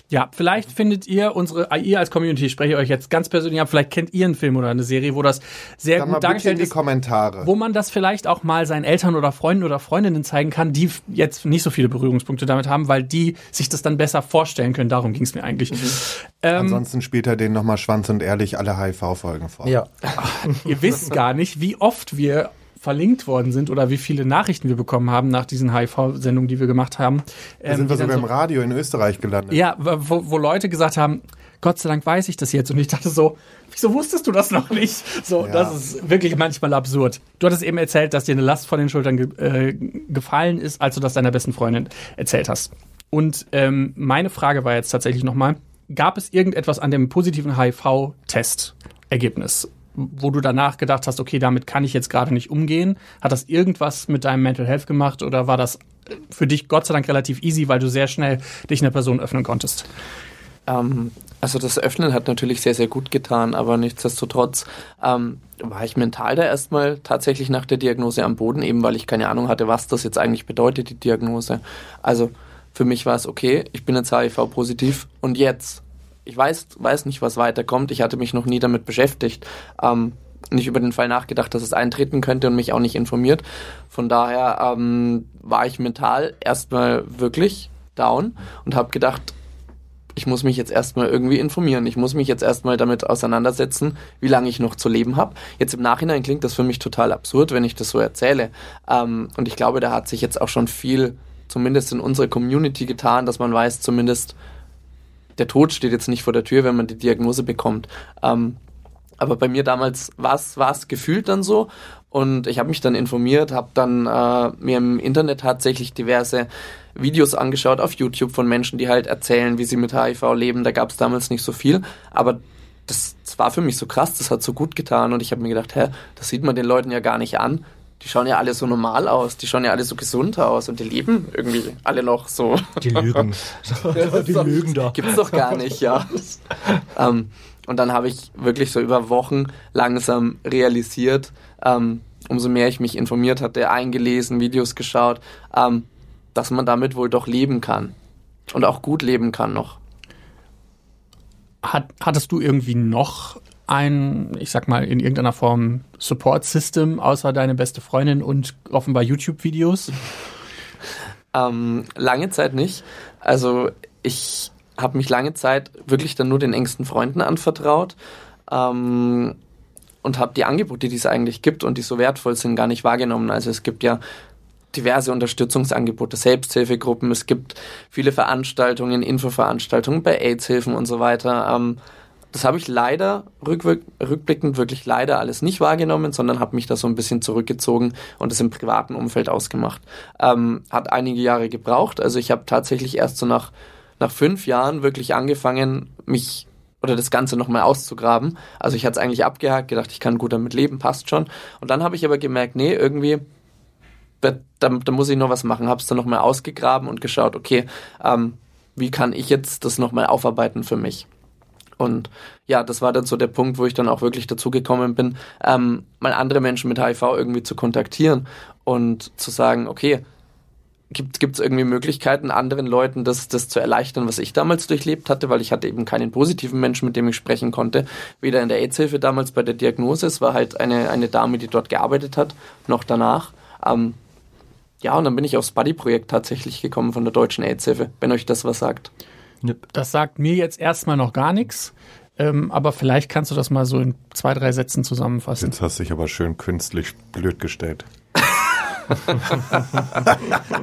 Ja, vielleicht findet ihr unsere, ihr als Community, ich spreche euch jetzt ganz persönlich ab, vielleicht kennt ihr einen Film oder eine Serie, wo das sehr Dann gut bitte in dargestellt die ist. Kommentare. wo man das vielleicht auch mal seinen Eltern oder Freunden oder Freundinnen zeigen kann, die jetzt nicht so viele Berührungspunkte damit haben, weil die sich das dann besser vorstellen können. Darum ging es mir eigentlich. Ähm, Ansonsten spielt er denen nochmal Schwanz und ehrlich alle HIV-Folgen vor. Ja. ihr wisst gar nicht, wie oft wir verlinkt worden sind oder wie viele Nachrichten wir bekommen haben nach diesen HIV-Sendungen, die wir gemacht haben. Da sind wir sogar im so- Radio in Österreich gelandet. Ja, wo, wo Leute gesagt haben, Gott sei Dank weiß ich das jetzt. Und ich dachte so, wieso wusstest du das noch nicht? So, Ja. das ist wirklich manchmal absurd. Du hattest eben erzählt, dass dir eine Last von den Schultern ge äh, gefallen ist, als du das deiner besten Freundin erzählt hast. Und ähm, meine Frage war jetzt tatsächlich nochmal, gab es irgendetwas an dem positiven HIV-Test-Ergebnis, wo du danach gedacht hast, okay, damit kann ich jetzt gerade nicht umgehen? Hat das irgendwas mit deinem Mental Health gemacht oder war das für dich Gott sei Dank relativ easy, weil du sehr schnell dich einer Person öffnen konntest? Ähm, also das Öffnen hat natürlich sehr, sehr gut getan, aber nichtsdestotrotz ähm, war ich mental da erstmal tatsächlich nach der Diagnose am Boden, eben weil ich keine Ahnung hatte, was das jetzt eigentlich bedeutet, die Diagnose. Also für mich war es okay, ich bin jetzt HIV-positiv und jetzt. Ich weiß, weiß nicht, was weiterkommt. Ich hatte mich noch nie damit beschäftigt. Ähm, nicht über den Fall nachgedacht, dass es eintreten könnte und mich auch nicht informiert. Von daher ähm, war ich mental erstmal wirklich down und habe gedacht, ich muss mich jetzt erstmal irgendwie informieren. Ich muss mich jetzt erstmal damit auseinandersetzen, wie lange ich noch zu leben habe. Jetzt im Nachhinein klingt das für mich total absurd, wenn ich das so erzähle. Ähm, und ich glaube, da hat sich jetzt auch schon viel, zumindest in unserer Community getan, dass man weiß, zumindest der Tod steht jetzt nicht vor der Tür, wenn man die Diagnose bekommt. Ähm, aber bei mir damals war es gefühlt dann so. Und ich habe mich dann informiert, habe dann äh, mir im Internet tatsächlich diverse Videos angeschaut auf YouTube von Menschen, die halt erzählen, wie sie mit HIV leben. Da gab es damals nicht so viel. Aber das, das war für mich so krass, das hat so gut getan. Und ich habe mir gedacht, hä, das sieht man den Leuten ja gar nicht an. Die schauen ja alle so normal aus, die schauen ja alle so gesund aus und die leben irgendwie alle noch so. Die lügen. [LAUGHS] die lügen da. Gibt's doch gar nicht, ja. ähm, und dann habe ich wirklich so über Wochen langsam realisiert, ähm, umso mehr ich mich informiert hatte, eingelesen, Videos geschaut, ähm, dass man damit wohl doch leben kann. Und auch gut leben kann noch. Hat, hattest du irgendwie noch ein, ich sag mal, in irgendeiner Form Support-System, außer deine beste Freundin und offenbar YouTube-Videos? Ähm, lange Zeit nicht. Also ich habe mich lange Zeit wirklich dann nur den engsten Freunden anvertraut ähm, und habe die Angebote, die es eigentlich gibt und die so wertvoll sind, gar nicht wahrgenommen. Also es gibt ja diverse Unterstützungsangebote, Selbsthilfegruppen, es gibt viele Veranstaltungen, Infoveranstaltungen bei AIDS-Hilfen und so weiter. Ähm, das habe ich leider rückblickend wirklich leider alles nicht wahrgenommen, sondern habe mich da so ein bisschen zurückgezogen und es im privaten Umfeld ausgemacht. Ähm, hat einige Jahre gebraucht. Also ich habe tatsächlich erst so nach, nach fünf Jahren wirklich angefangen, mich oder das Ganze nochmal auszugraben. Also ich hatte es eigentlich abgehakt, gedacht, ich kann gut damit leben, passt schon. Und dann habe ich aber gemerkt, nee, irgendwie, da, da, da muss ich noch was machen. Habe es dann nochmal ausgegraben und geschaut, okay, ähm, wie kann ich jetzt das nochmal aufarbeiten für mich? Und ja, das war dann so der Punkt, wo ich dann auch wirklich dazu gekommen bin, ähm, mal andere Menschen mit HIV irgendwie zu kontaktieren und zu sagen, okay, gibt es irgendwie Möglichkeiten, anderen Leuten das, das zu erleichtern, was ich damals durchlebt hatte, weil ich hatte eben keinen positiven Menschen, mit dem ich sprechen konnte. Weder in der AIDS-Hilfe damals bei der Diagnose, es war halt eine, eine Dame, die dort gearbeitet hat, noch danach. Ähm, ja, und dann bin ich aufs Buddy-Projekt tatsächlich gekommen von der Deutschen AIDS-Hilfe, wenn euch das was sagt. Das sagt mir jetzt erstmal noch gar nichts. Ähm, aber vielleicht kannst du das mal so in zwei, drei Sätzen zusammenfassen. Jetzt hast du dich aber schön künstlich blöd gestellt. [LAUGHS]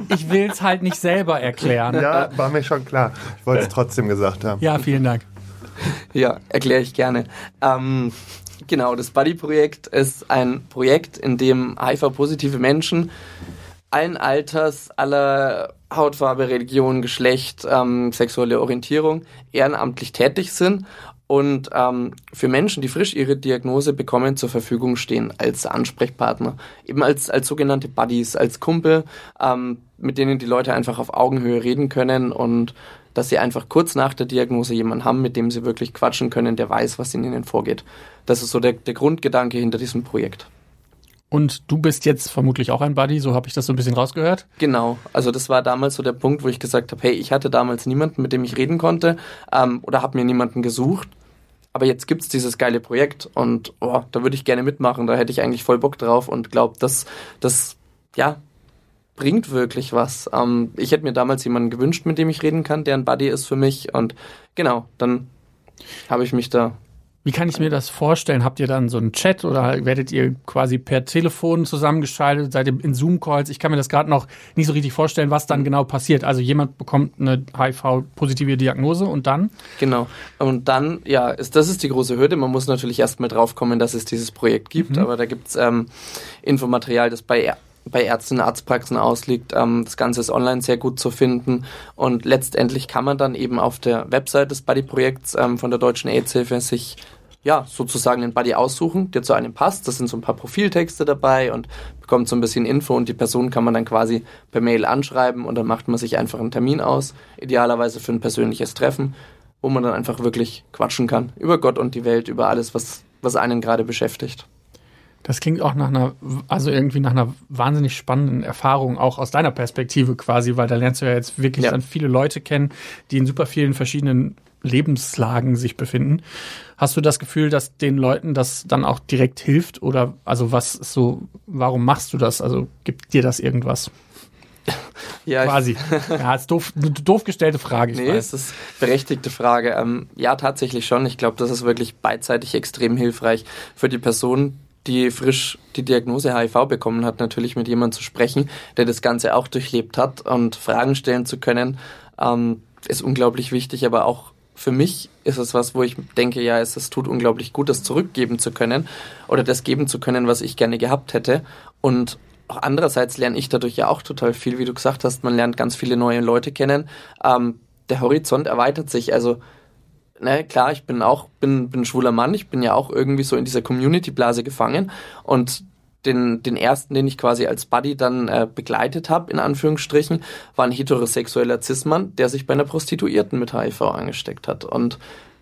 Ich will es halt nicht selber erklären. Ja, war mir schon klar. Ich wollte es trotzdem gesagt haben. Ja, vielen Dank. Ja, erkläre ich gerne. Ähm, genau, das Buddy-Projekt ist ein Projekt, in dem HIV-positive Menschen allen Alters, aller Hautfarbe, Religion, Geschlecht, ähm, sexuelle Orientierung ehrenamtlich tätig sind und ähm, für Menschen, die frisch ihre Diagnose bekommen, zur Verfügung stehen als Ansprechpartner. Eben als, als sogenannte Buddies, als Kumpel, ähm, mit denen die Leute einfach auf Augenhöhe reden können und dass sie einfach kurz nach der Diagnose jemanden haben, mit dem sie wirklich quatschen können, der weiß, was in ihnen vorgeht. Das ist so der, der Grundgedanke hinter diesem Projekt. Und du bist jetzt vermutlich auch ein Buddy, so habe ich das so ein bisschen rausgehört. Genau, also das war damals so der Punkt, wo ich gesagt habe, hey, ich hatte damals niemanden, mit dem ich reden konnte ähm, oder habe mir niemanden gesucht. Aber jetzt gibt's dieses geile Projekt und oh, da würde ich gerne mitmachen, da hätte ich eigentlich voll Bock drauf und glaube, dass das ja bringt wirklich was. Ähm, ich hätte mir damals jemanden gewünscht, mit dem ich reden kann, der ein Buddy ist für mich und genau, dann habe ich mich da Wie kann ich mir das vorstellen? Habt ihr dann so einen Chat oder werdet ihr quasi per Telefon zusammengeschaltet? Seid ihr in Zoom-Calls? Ich kann mir das gerade noch nicht so richtig vorstellen, was dann genau passiert. Also jemand bekommt eine HIV-positive Diagnose und dann? Genau. Und dann, ja, ist, das ist die große Hürde. Man muss natürlich erstmal drauf kommen, dass es dieses Projekt gibt. Mhm. Aber da gibt's ähm, Infomaterial, das bei bei Ärzten, Arztpraxen ausliegt. Ähm, das Ganze ist online sehr gut zu finden und letztendlich kann man dann eben auf der Website des Buddy-Projekts ähm, von der Deutschen AIDS-Hilfe sich ja, sozusagen den Buddy aussuchen, der zu einem passt. Das sind so ein paar Profiltexte dabei und bekommt so ein bisschen Info und die Person kann man dann quasi per Mail anschreiben und dann macht man sich einfach einen Termin aus, idealerweise für ein persönliches Treffen, wo man dann einfach wirklich quatschen kann über Gott und die Welt, über alles, was, was einen gerade beschäftigt. Das klingt auch nach einer, also irgendwie nach einer wahnsinnig spannenden Erfahrung, auch aus deiner Perspektive quasi, weil da lernst du ja jetzt wirklich ja. dann viele Leute kennen, die in super vielen verschiedenen Lebenslagen sich befinden. Hast du das Gefühl, dass den Leuten das dann auch direkt hilft? Oder also was so, warum machst du das? Also gibt dir das irgendwas? [LAUGHS] Ja, quasi. [LAUGHS] ja, ist doof, doof gestellte Frage. Ich nee, weiß. es ist eine berechtigte Frage. Ähm, ja, tatsächlich schon. Ich glaube, das ist wirklich beidseitig extrem hilfreich für die Person, die frisch die Diagnose HIV bekommen hat, natürlich mit jemandem zu sprechen, der das Ganze auch durchlebt hat und Fragen stellen zu können, ähm, ist unglaublich wichtig, aber auch für mich ist es was, wo ich denke, ja, es, es tut unglaublich gut, das zurückgeben zu können oder das geben zu können, was ich gerne gehabt hätte. Und auch andererseits lerne ich dadurch ja auch total viel, wie du gesagt hast, man lernt ganz viele neue Leute kennen. Ähm, der Horizont erweitert sich. Also, ne, klar, ich bin auch, bin, bin schwuler Mann, ich bin ja auch irgendwie so in dieser Community-Blase gefangen und den, den ersten, den ich quasi als Buddy dann äh, begleitet habe, in Anführungsstrichen, war ein heterosexueller Cis-Mann, der sich bei einer Prostituierten mit HIV angesteckt hat. Und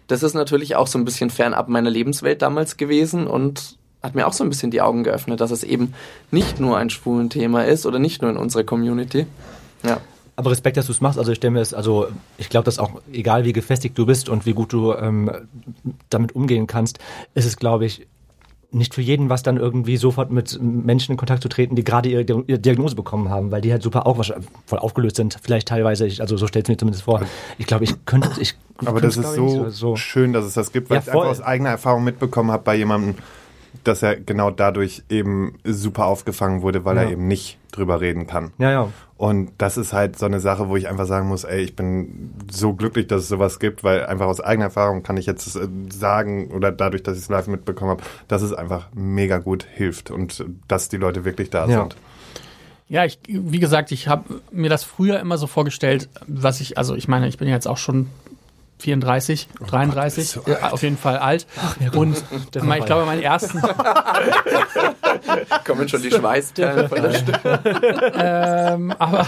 das ist natürlich auch so ein bisschen fernab meiner Lebenswelt damals gewesen und hat mir auch so ein bisschen die Augen geöffnet, dass es eben nicht nur ein schwulen Thema ist oder nicht nur in unserer Community. Ja. Aber Respekt, dass du es machst. Also ich stelle mir es, also ich glaube, dass auch egal wie gefestigt du bist und wie gut du ähm, damit umgehen kannst, ist es, glaube ich, nicht für jeden was dann irgendwie sofort mit Menschen in Kontakt zu treten, die gerade ihre, Diagnose bekommen haben, weil die halt super auch voll aufgelöst sind, vielleicht teilweise, ich, also so stellt es mir zumindest vor. Ich glaube, ich könnte, ich Aber das ist so, so, schön, dass es das gibt, weil ja, ich einfach aus eigener Erfahrung mitbekommen habe bei jemandem, dass er genau dadurch eben super aufgefangen wurde, weil ja. er eben nicht drüber reden kann. Ja, ja. Und das ist halt so eine Sache, wo ich einfach sagen muss, ey, ich bin so glücklich, dass es sowas gibt, weil einfach aus eigener Erfahrung kann ich jetzt äh, sagen oder dadurch, dass ich es live mitbekommen habe, dass es einfach mega gut hilft und dass die Leute wirklich da ja. sind. Ja, ich, wie gesagt, ich habe mir das früher immer so vorgestellt, was ich, also ich meine, ich bin ja jetzt auch schon 34, oh 33, Gott, so ja, auf jeden Fall alt. Ach, und mein, ich glaube, meinen ersten. Kommen schon die Schweißperlen [LAUGHS] von der Stimme. ähm, aber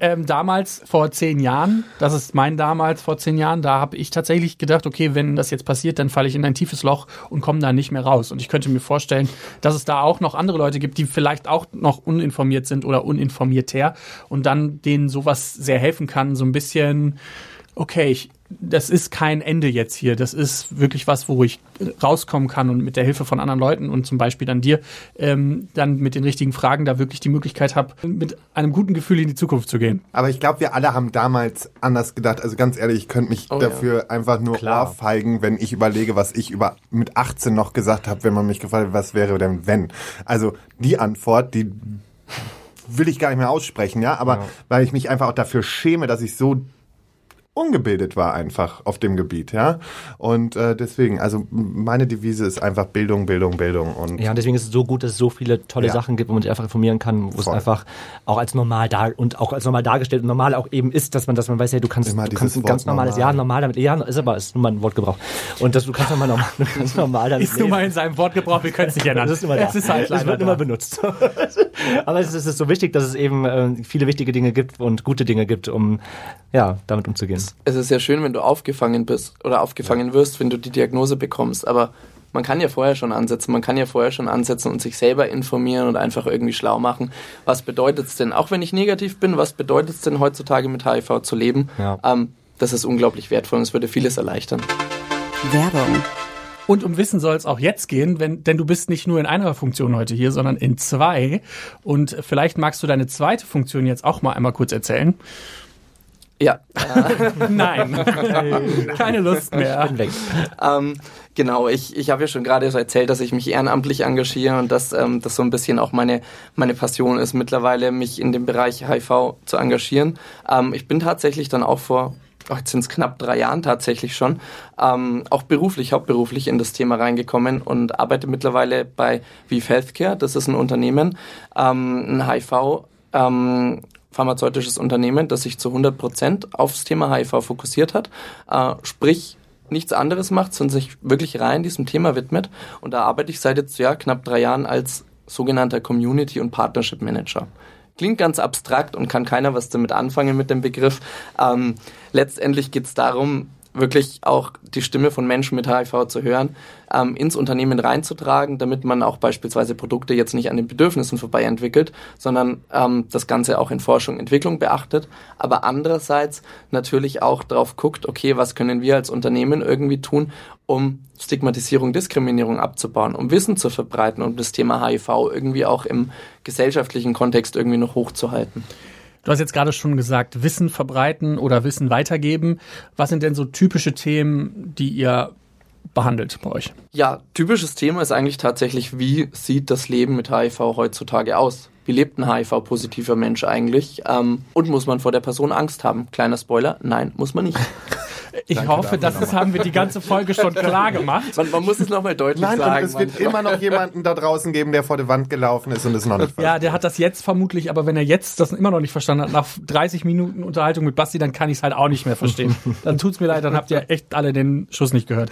ähm, damals, vor zehn Jahren, das ist mein damals vor zehn Jahren, da habe ich tatsächlich gedacht, okay, wenn das jetzt passiert, dann falle ich in ein tiefes Loch und komme da nicht mehr raus. Und ich könnte mir vorstellen, dass es da auch noch andere Leute gibt, die vielleicht auch noch uninformiert sind oder uninformierter und dann denen sowas sehr helfen kann, so ein bisschen okay, ich, das ist kein Ende jetzt hier. Das ist wirklich was, wo ich rauskommen kann und mit der Hilfe von anderen Leuten und zum Beispiel dann dir ähm, dann mit den richtigen Fragen da wirklich die Möglichkeit habe, mit einem guten Gefühl in die Zukunft zu gehen. Aber ich glaube, wir alle haben damals anders gedacht. Also ganz ehrlich, ich könnte mich oh, dafür ja. einfach nur Klar. ohrfeigen, wenn ich überlege, was ich über mit 18 noch gesagt habe, wenn man mich gefragt hat, was wäre denn wenn. Also die Antwort, die will ich gar nicht mehr aussprechen, ja, aber ja. weil ich mich einfach auch dafür schäme, dass ich so ungebildet war einfach auf dem Gebiet, ja. Und äh, deswegen, also meine Devise ist einfach Bildung, Bildung, Bildung. Und ja, deswegen ist es so gut, dass es so viele tolle ja. Sachen gibt, wo man sich einfach informieren kann, wo Voll. es einfach auch als normal da und auch als normal dargestellt und normal auch eben ist, dass man, dass man weiß, ja, du kannst, du kannst ein ganz normales normal. Ja normal damit, ja, ist aber ist nun mal ein Wortgebrauch und dass du kannst nochmal normal, du kannst normal damit. Ist nun mal in seinem Wortgebrauch, wir können es nicht ändern. Das ist immer da. Es ist halt es wird immer benutzt. [LAUGHS] aber es ist, es ist so wichtig, dass es eben äh, viele wichtige Dinge gibt und gute Dinge gibt, um ja damit umzugehen es ist ja schön, wenn du aufgefangen bist oder aufgefangen wirst, wenn du die Diagnose bekommst, aber man kann ja vorher schon ansetzen, man kann ja vorher schon ansetzen und sich selber informieren und einfach irgendwie schlau machen. Was bedeutet es denn, auch wenn ich negativ bin, was bedeutet es denn heutzutage mit HIV zu leben? Ja. Ähm, das ist unglaublich wertvoll und es würde vieles erleichtern. Werbung. Und um Wissen soll es auch jetzt gehen, wenn, denn du bist nicht nur in einer Funktion heute hier, sondern in zwei. Und vielleicht magst du deine zweite Funktion jetzt auch mal einmal kurz erzählen. Ja, Nein, [LAUGHS] keine Lust mehr. Bin weg. ähm, genau. Ich, ich habe ja schon gerade so erzählt, dass ich mich ehrenamtlich engagiere und dass ähm, das so ein bisschen auch meine, meine Passion ist, mittlerweile mich in dem Bereich HIV zu engagieren. Ähm, ich bin tatsächlich dann auch vor, oh, jetzt sind es knapp drei Jahren tatsächlich schon, ähm, auch beruflich, hauptberuflich in das Thema reingekommen und arbeite mittlerweile bei Vive Healthcare. Das ist ein Unternehmen, ähm, ein HIV. Ähm, pharmazeutisches Unternehmen, das sich zu 100 Prozent aufs Thema HIV fokussiert hat, äh, sprich nichts anderes macht, sondern sich wirklich rein diesem Thema widmet. Und da arbeite ich seit jetzt ja knapp drei Jahren als sogenannter Community- und Partnership Manager. Klingt ganz abstrakt und kann keiner was damit anfangen mit dem Begriff. Ähm, letztendlich geht es darum, wirklich auch die Stimme von Menschen mit HIV zu hören, ähm, ins Unternehmen reinzutragen, damit man auch beispielsweise Produkte jetzt nicht an den Bedürfnissen vorbei entwickelt, sondern ähm, das Ganze auch in Forschung und Entwicklung beachtet, aber andererseits natürlich auch drauf guckt, okay, was können wir als Unternehmen irgendwie tun, um Stigmatisierung, Diskriminierung abzubauen, um Wissen zu verbreiten und das Thema HIV irgendwie auch im gesellschaftlichen Kontext irgendwie noch hochzuhalten. Du hast jetzt gerade schon gesagt, Wissen verbreiten oder Wissen weitergeben. Was sind denn so typische Themen, die ihr behandelt bei euch? Ja, typisches Thema ist eigentlich tatsächlich, wie sieht das Leben mit HIV heutzutage aus? Wie lebt ein HIV-positiver Mensch eigentlich? Ähm, und muss man vor der Person Angst haben? Kleiner Spoiler, nein, muss man nicht. [LAUGHS] Ich Danke hoffe, dafür das haben wir die ganze Folge schon klar [LAUGHS] gemacht. Man, man muss es nochmal deutlich Nein, sagen. und es wird immer noch jemanden da draußen geben, der vor die Wand gelaufen ist und es noch nicht Ja, der hat das jetzt vermutlich, aber wenn er jetzt das immer noch nicht verstanden hat, nach 30 Minuten Unterhaltung mit Basti, dann kann ich es halt auch nicht mehr verstehen. [LAUGHS] Dann tut's mir leid, dann habt ihr echt alle den Schuss nicht gehört.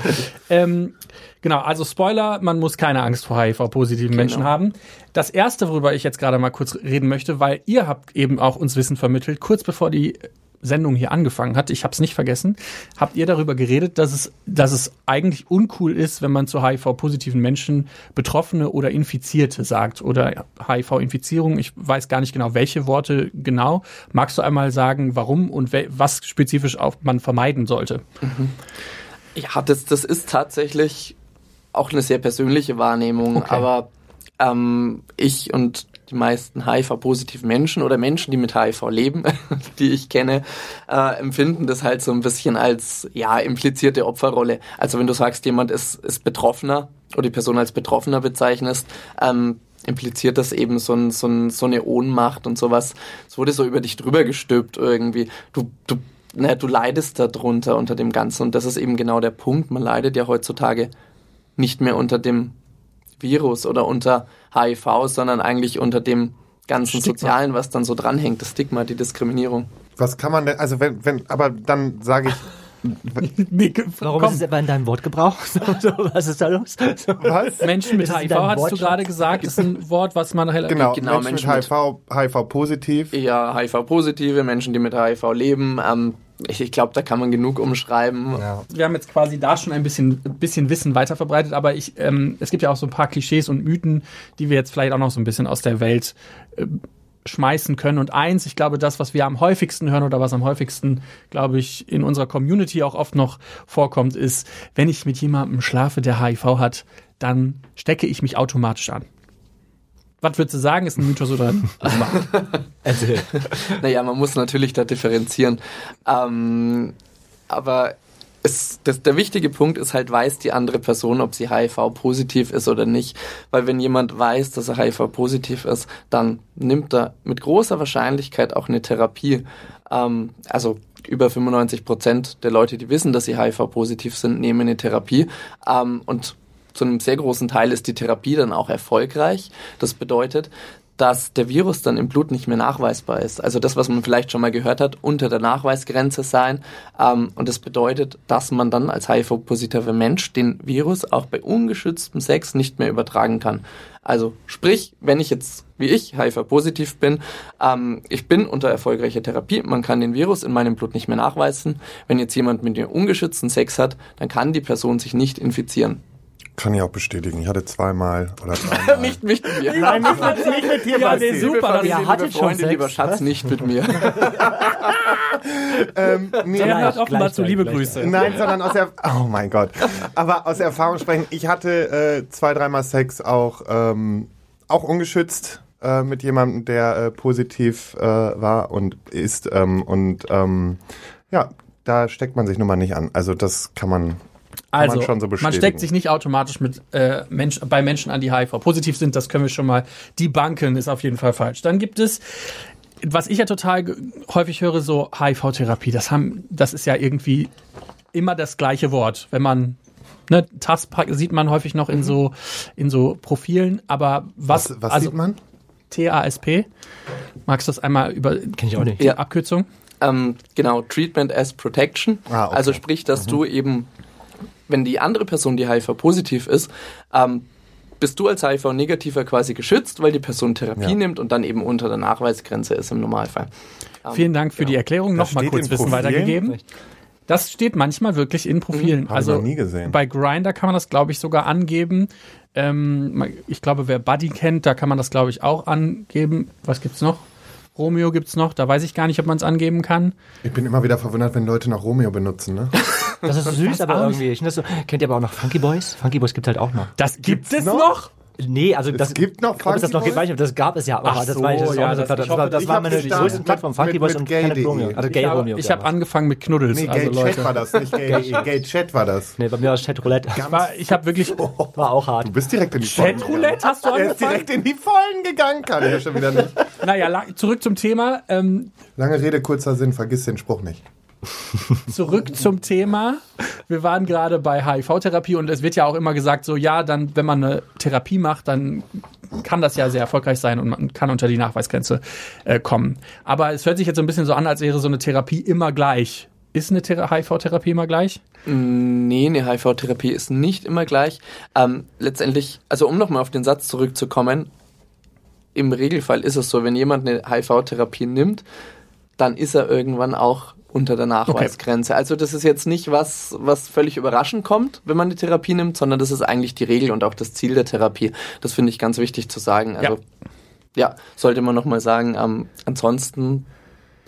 Ähm, genau, also Spoiler, man muss keine Angst vor HIV-positiven Menschen haben. Das erste, worüber ich jetzt gerade mal kurz reden möchte, weil ihr habt eben auch uns Wissen vermittelt, kurz bevor die Sendung hier angefangen hat, ich habe es nicht vergessen, habt ihr darüber geredet, dass es, dass es eigentlich uncool ist, wenn man zu HIV-positiven Menschen Betroffene oder Infizierte sagt oder HIV-Infizierung. Ich weiß gar nicht genau, welche Worte genau. Magst du einmal sagen, warum und was spezifisch auch man vermeiden sollte? Ja, das, das ist tatsächlich auch eine sehr persönliche Wahrnehmung, Okay. aber ähm, ich und die meisten HIV-positiven Menschen oder Menschen, die mit HIV leben, [LAUGHS] die ich kenne, äh, empfinden das halt so ein bisschen als ja implizierte Opferrolle. Also wenn du sagst, jemand ist, ist Betroffener oder die Person als Betroffener bezeichnest, ähm, impliziert das eben so, ein, so, ein, so eine Ohnmacht und sowas. Es wurde so über dich drüber gestülpt irgendwie. Du, du, ne, du leidest darunter unter dem Ganzen und das ist eben genau der Punkt. Man leidet ja heutzutage nicht mehr unter dem Virus oder unter HIV, sondern eigentlich unter dem ganzen Stigma. Sozialen, was dann so dranhängt, das Stigma, die Diskriminierung. Was kann man denn, also wenn, wenn, aber dann sage ich, [LAUGHS] Nee, Warum komm. ist es etwa in deinem Wortgebrauch? So, [LAUGHS] so, was ist da los? So. was? Menschen mit HIV, hast du Wortschatz? gerade gesagt, ist ein Wort, was man relativ Genau, Genau, Menschen, Menschen mit HIV, HIV-positiv. Ja, HIV-Positive, Menschen, die mit HIV leben. Ähm, ich ich glaube, da kann man genug umschreiben. Ja. wir haben jetzt quasi da schon ein bisschen, bisschen Wissen weiter verbreitet, aber ich, ähm, es gibt ja auch so ein paar Klischees und Mythen, die wir jetzt vielleicht auch noch so ein bisschen aus der Welt äh, schmeißen können. Und eins, ich glaube, das, was wir am häufigsten hören oder was am häufigsten, glaube ich, in unserer Community auch oft noch vorkommt, ist, wenn ich mit jemandem schlafe, der HIV hat, dann stecke ich mich automatisch an. Was würdest du sagen? Ist ein Mythos oder? [LAUGHS] Erzähl. Naja, man muss natürlich da differenzieren. Ähm, aber es, das, der wichtige Punkt ist halt, weiß die andere Person, ob sie HIV-positiv ist oder nicht. Weil wenn jemand weiß, dass er HIV-positiv ist, dann nimmt er mit großer Wahrscheinlichkeit auch eine Therapie. Ähm, also über 95 Prozent der Leute, die wissen, dass sie HIV-positiv sind, nehmen eine Therapie. Ähm, und zu einem sehr großen Teil ist die Therapie dann auch erfolgreich. Das bedeutet, dass der Virus dann im Blut nicht mehr nachweisbar ist. Also das, was man vielleicht schon mal gehört hat, unter der Nachweisgrenze sein. Ähm, und das bedeutet, dass man dann als HIV-positiver Mensch den Virus auch bei ungeschütztem Sex nicht mehr übertragen kann. Also sprich, wenn ich jetzt wie ich HIV-positiv bin, ähm, ich bin unter erfolgreicher Therapie, man kann den Virus in meinem Blut nicht mehr nachweisen. Wenn jetzt jemand mit mir ungeschützten Sex hat, dann kann die Person sich nicht infizieren. Kann ich auch bestätigen. Ich hatte zweimal oder [LAUGHS] dreimal. Nicht, nicht mit mir. Nein, nicht mit, nicht mit dir, Ja, Basti. nee, super, Liebe Familie, ihr liebe hattet schon Sex, lieber Schatz, was? nicht mit mir. [LAUGHS] Ähm, nee, Der Gleich, hört offenbar gleich, zu liebe gleich. Grüße. Nein, sondern aus der Oh mein Gott. Aber aus der Erfahrung sprechen, ich hatte äh, zwei, dreimal Sex auch, ähm, auch ungeschützt. äh, mit jemandem, der äh, positiv äh, war und ist. Ähm, und ähm, ja, da steckt man sich nun mal nicht an. Also das kann man, Also, man so man steckt sich nicht automatisch mit äh, Mensch, bei Menschen an, die HIV positiv sind. Das können wir schon mal debunken, ist auf jeden Fall falsch. Dann gibt es, was ich ja total häufig höre, so HIV-Therapie. Das haben, das ist ja irgendwie immer das gleiche Wort. Wenn man ne, TAS sieht man häufig noch in so in so Profilen, aber was, was was also sieht man? TASP? Magst du das einmal über Kenn ich auch nicht. die Ja. Abkürzung? Ähm, genau, Treatment as Protection. Ah, okay. Also sprich, dass du eben, wenn die andere Person, die HIV-positiv ist, ähm, bist du als HIV-Negativer quasi geschützt, weil die Person Therapie Ja. nimmt und dann eben unter der Nachweisgrenze ist im Normalfall. Vielen Dank für die Erklärung. Nochmal kurz Wissen weitergegeben. Das steht manchmal wirklich in Profilen. Ich also noch nie gesehen. bei Grinder kann man das, glaube ich, sogar angeben. Ähm, ich glaube, wer Buddy kennt, da kann man das, glaube ich, auch angeben. Was gibt's noch? Romeo gibt's noch. Da weiß ich gar nicht, ob man es angeben kann. Ich bin immer wieder verwundert, wenn Leute noch Romeo benutzen, ne? Das ist süß, aber irgendwie. Ich finde das so, kennt ihr aber auch noch Funky Boys? Funky Boys gibt halt auch noch. Das gibt es noch? noch? Nee, also das gibt noch ob es das Funky noch gibt, weiß ich das gab es ja, aber Ach das so, war das, ja, das- das, war, hoffe, das hab meine mit- Plattformen, Funky mit- Boys mit und. Planet Romeo. Also Ich Gay habe Romeo. ich ja. hab angefangen mit Knuddels. Nee, also Gay Chat Leute. war das, nicht Gay, Gay Chat war das. Nee, bei mir war es Chat Roulette. Ich, war, ich habe wirklich. [LAUGHS] War auch hart. Du bist direkt in die Vollen Chatroulette hast du gegangen. Er ist angefangen? direkt in die Vollen gegangen, kann ich ja schon wieder nicht. Naja, zurück zum Thema. Ähm, Lange Rede, kurzer Sinn, vergiss den Spruch nicht. Zurück zum Thema. Wir waren gerade bei HIV-Therapie und es wird ja auch immer gesagt, so ja, dann, wenn man eine Therapie macht, dann kann das ja sehr erfolgreich sein und man kann unter die Nachweisgrenze äh, kommen. Aber es hört sich jetzt so ein bisschen so an, als wäre so eine Therapie immer gleich. Ist eine Thera- HIV-Therapie immer gleich? Nee, eine HIV-Therapie ist nicht immer gleich. Ähm, letztendlich, also um nochmal auf den Satz zurückzukommen, im Regelfall ist es so, wenn jemand eine HIV-Therapie nimmt, dann ist er irgendwann auch unter der Nachweisgrenze. Also das ist jetzt nicht was, was völlig überraschend kommt, wenn man eine Therapie nimmt, sondern das ist eigentlich die Regel und auch das Ziel der Therapie. Das finde ich ganz wichtig zu sagen. Also ja, sollte man nochmal sagen. Ähm, ansonsten,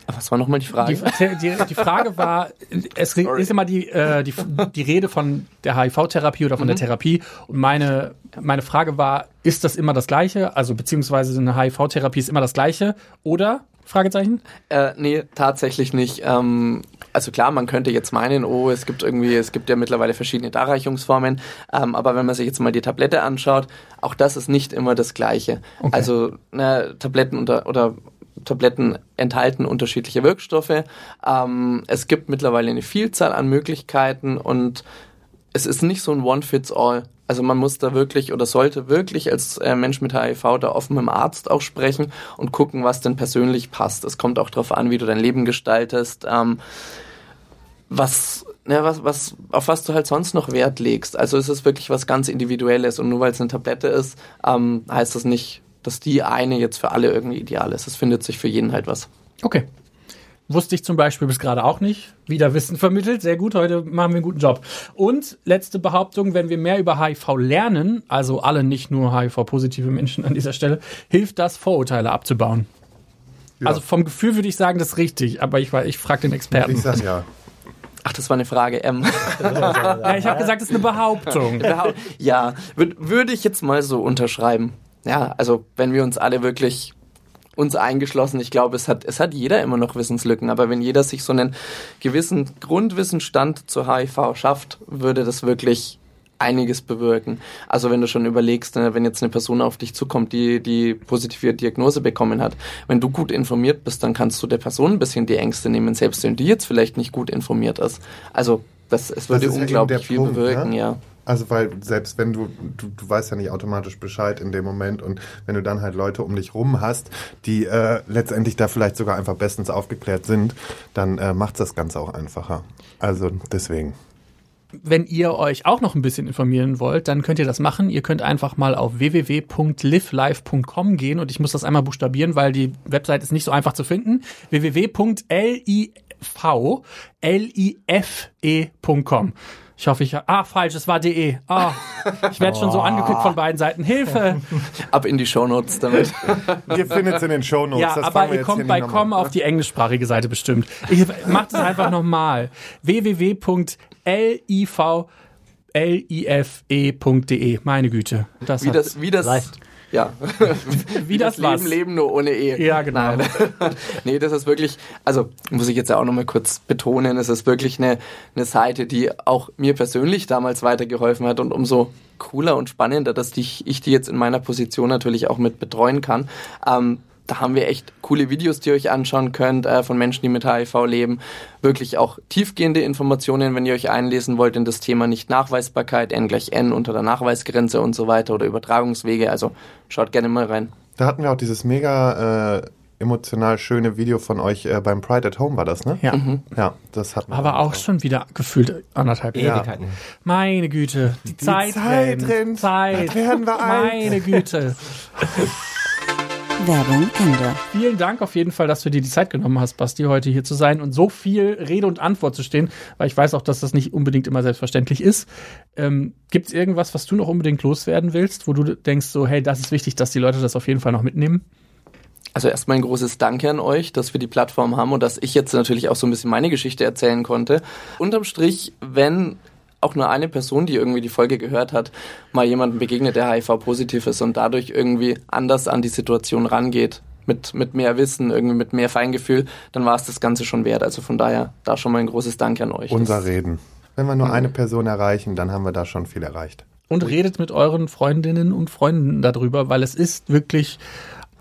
was war nochmal die Frage? Die, die, die Frage war, [LAUGHS] es Sorry. ist immer die, äh, die, die Rede von der HIV-Therapie oder von der Therapie. Und meine, meine Frage war, ist das immer das Gleiche? Also beziehungsweise eine HIV-Therapie ist immer das Gleiche? Oder? Fragezeichen? Äh, nee, tatsächlich nicht. Ähm, also klar, man könnte jetzt meinen, oh, es gibt irgendwie, es gibt ja mittlerweile verschiedene Darreichungsformen, ähm, aber wenn man sich jetzt mal die Tablette anschaut, auch das ist nicht immer das Gleiche. Also ne, Tabletten unter, oder Tabletten enthalten unterschiedliche Wirkstoffe. Ähm, es gibt mittlerweile eine Vielzahl an Möglichkeiten und es ist nicht so ein One-Fits-All. Also man muss da wirklich oder sollte wirklich als äh, Mensch mit HIV da offen mit dem Arzt auch sprechen und gucken, was denn persönlich passt. Es kommt auch darauf an, wie du dein Leben gestaltest, ähm, was, ne, was, was, auf was du halt sonst noch Wert legst. Also es ist wirklich was ganz Individuelles und nur weil es eine Tablette ist, ähm, heißt das nicht, dass die eine jetzt für alle irgendwie ideal ist. Es findet sich für jeden halt was. Okay. Wusste ich zum Beispiel bis gerade auch nicht. Wieder Wissen vermittelt. Sehr gut, heute machen wir einen guten Job. Und letzte Behauptung, wenn wir mehr über HIV lernen, also alle nicht nur HIV-positive Menschen an dieser Stelle, hilft das, Vorurteile abzubauen. Ja. Also vom Gefühl würde ich sagen, das ist richtig, aber ich, ich frage den Experten. Ich sag ja. Ach, das war eine Frage, M. [LAUGHS] Ja, ich habe gesagt, das ist eine Behauptung. [LAUGHS] ja, würd, würde ich jetzt mal so unterschreiben. Ja, also wenn wir uns alle wirklich uns eingeschlossen, ich glaube, es hat, es hat jeder immer noch Wissenslücken, aber wenn jeder sich so einen gewissen Grundwissensstand zu HIV schafft, würde das wirklich einiges bewirken. Also wenn du schon überlegst, ne, wenn jetzt eine Person auf dich zukommt, die die positive Diagnose bekommen hat, wenn du gut informiert bist, dann kannst du der Person ein bisschen die Ängste nehmen, selbst wenn die jetzt vielleicht nicht gut informiert ist. Also das, es würde eben unglaublich viel Punkt, bewirken, ne? ja. Also weil selbst wenn du, du, du weißt ja nicht automatisch Bescheid in dem Moment und wenn du dann halt Leute um dich rum hast, die äh, letztendlich da vielleicht sogar einfach bestens aufgeklärt sind, dann äh, macht das Ganze auch einfacher. Also deswegen. Wenn ihr euch auch noch ein bisschen informieren wollt, dann könnt ihr das machen. Ihr könnt einfach mal auf www.livelife.com gehen und ich muss das einmal buchstabieren, weil die Website ist nicht so einfach zu finden. www.liv-life.com. Ich hoffe, ich ah falsch, es war de. Ah, ich werde schon so angeklickt von beiden Seiten. Hilfe. Ab in die Shownotes damit. Ihr findet es in den Shownotes. Ja, das aber ihr jetzt kommt bei com auf die englischsprachige Seite bestimmt. Ich macht es einfach nochmal. www.liv life.de. Meine Güte. Das Wie das, wie das, Leicht. Ja, Wie das was? Leben leben, nur ohne Ehe. Ja, genau. Nein. [LAUGHS] nee, das ist wirklich, also muss ich jetzt ja auch nochmal kurz betonen, es ist wirklich eine, eine Seite, die auch mir persönlich damals weitergeholfen hat und umso cooler und spannender, dass die, ich die jetzt in meiner Position natürlich auch mit betreuen kann. Ähm, da haben wir echt coole Videos, die ihr euch anschauen könnt äh, von Menschen, die mit HIV leben. Wirklich auch tiefgehende Informationen, wenn ihr euch einlesen wollt in das Thema Nicht-Nachweisbarkeit, N gleich N unter der Nachweisgrenze und so weiter oder Übertragungswege. Also schaut gerne mal rein. Da hatten wir auch dieses mega äh, emotional schöne Video von euch äh, beim Pride at Home, war das, ne? Ja. Ja, das hatten wir. Aber auch schon wieder gefühlt anderthalb Jahre. Ewigkeiten. Meine Güte, die, Zeit, Zeit rennt. rennt. Zeit. Werden wir [LAUGHS] alt. Meine Güte. [LAUGHS] Werbung Ende. Vielen Dank auf jeden Fall, dass du dir die Zeit genommen hast, Basti, heute hier zu sein und so viel Rede und Antwort zu stehen, weil ich weiß auch, dass das nicht unbedingt immer selbstverständlich ist. Ähm, Gibt es irgendwas, was du noch unbedingt loswerden willst, wo du denkst, so, hey, das ist wichtig, dass die Leute das auf jeden Fall noch mitnehmen? Also erstmal ein großes Danke an euch, dass wir die Plattform haben und dass ich jetzt natürlich auch so ein bisschen meine Geschichte erzählen konnte. Unterm Strich, wenn auch nur eine Person, die irgendwie die Folge gehört hat, mal jemandem begegnet, der HIV-positiv ist und dadurch irgendwie anders an die Situation rangeht, mit, mit mehr Wissen, irgendwie mit mehr Feingefühl, dann war es das Ganze schon wert. Also von daher, da schon mal ein großes Danke an euch. Unser Das- Reden. Wenn wir nur eine Person erreichen, dann haben wir da schon viel erreicht. Und redet mit euren Freundinnen und Freunden darüber, weil es ist wirklich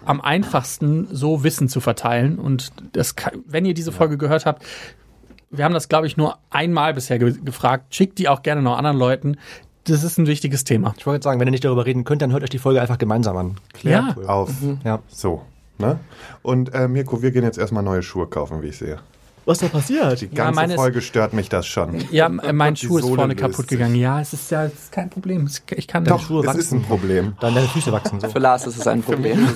am einfachsten, so Wissen zu verteilen. Und das, kann, wenn ihr diese Folge gehört habt, wir haben das, glaube ich, nur einmal bisher ge gefragt. Schickt die auch gerne noch anderen Leuten. Das ist ein wichtiges Thema. Ich wollte jetzt sagen, wenn ihr nicht darüber reden könnt, dann hört euch die Folge einfach gemeinsam an. Ja. Auf. Ja. So. Ne? Und äh, Mirko, wir gehen jetzt erstmal neue Schuhe kaufen, wie ich sehe. Was da passiert? Die ganze meine ist- Folge stört mich das schon. Ja, äh, mein Schuh ist vorne kaputt sich. gegangen. Ja, es ist ja es ist kein Problem. Ich kann Doch, Schuhe es ist ein Problem. Dann deine Füße wachsen so. Für Lars ist es ein Problem.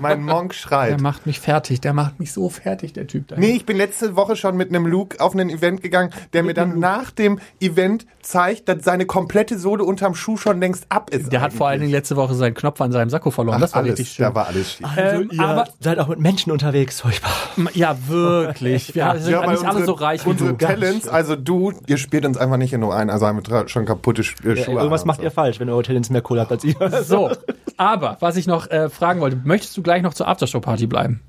mein Monk Der schreit. macht mich fertig. Der macht mich so fertig, der Typ da. Nee, ich bin letzte Woche schon mit einem Luke auf ein Event gegangen, der mir dann nach dem Event zeigt, dass seine komplette Sohle unterm Schuh schon längst ab ist. Der hat vor allen Dingen letzte Woche seinen Knopf an seinem Sakko verloren. Ach, das war alles, richtig schön. Da war alles schief. Also, Ähm, ihr aber- seid auch mit Menschen unterwegs, furchtbar. Ja, wirklich. Wir [LAUGHS] sind Ja, weil nicht alle unsere- so reich wie Unsere du. Talents, also du, ihr spielt uns einfach nicht nur ein, also haben wir schon kaputte Sch- äh, Ja, Schuhe. irgendwas macht und ihr falsch, wenn eure Talents mehr Kohle habt als ihr. So, [LAUGHS] aber was ich noch äh, fragen wollte, möchtest du gleich noch zur Aftershow-Party bleiben?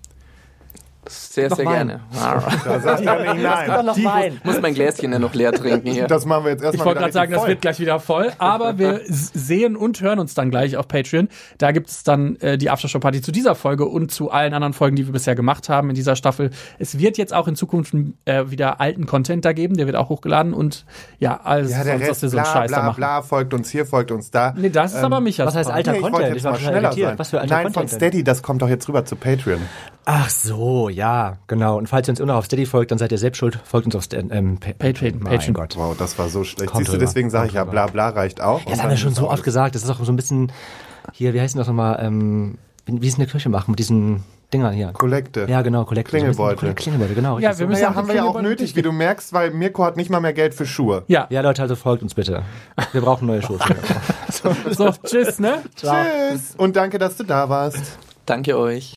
Sehr, sehr gerne. [LAUGHS] Da sagt er nicht nein. noch Wein. Muss mein Gläschen ja noch leer trinken hier. Das machen wir jetzt erstmal Ich wollte gerade sagen, richtig das voll. wird gleich wieder voll, aber wir sehen und hören uns dann gleich auf Patreon. Da gibt es dann äh, die Aftershow-Party zu dieser Folge und zu allen anderen Folgen, die wir bisher gemacht haben in dieser Staffel. Es wird jetzt auch in Zukunft äh, wieder alten Content da geben, der wird auch hochgeladen und ja, alles Ja, der sonst, was Rest, wir so einen bla, Scheiß da bla, machen. bla, folgt uns hier, folgt uns da. Nee, das ist aber Michas was heißt alter Nee, ich wollte Content? jetzt Ich war mal schneller sein. Was für alter Nein, Content von denn? Steady, das kommt doch jetzt rüber zu Patreon. Ach so, ja, genau. Und falls ihr uns immer noch auf Steady folgt, dann seid ihr selbst schuld. Folgt uns auf Sta- ähm, Pa- Patreon, Mein Patreon. Gott. Wow, das war so schlecht. Kommt Siehst du, deswegen sage ich ja, bla bla reicht auch. Ja, das haben wir schon so oft gesagt. Das ist auch so ein bisschen, hier, wie heißt denn das nochmal, ähm, wie es in der Kirche machen mit diesen Dingern hier. Kollekte. Ja, genau, Kollekte. Klingelbeutel. Klingelbeutel, genau. Ja, wir so. müssen auch haben wir ja auch nötig, wie du merkst, weil Mirko hat nicht mal mehr Geld für Schuhe. Ja, Ja, Leute, also folgt uns bitte. Wir brauchen neue Schuhe. so, tschüss, ne? Tschüss. Und danke, dass du da warst. Danke euch.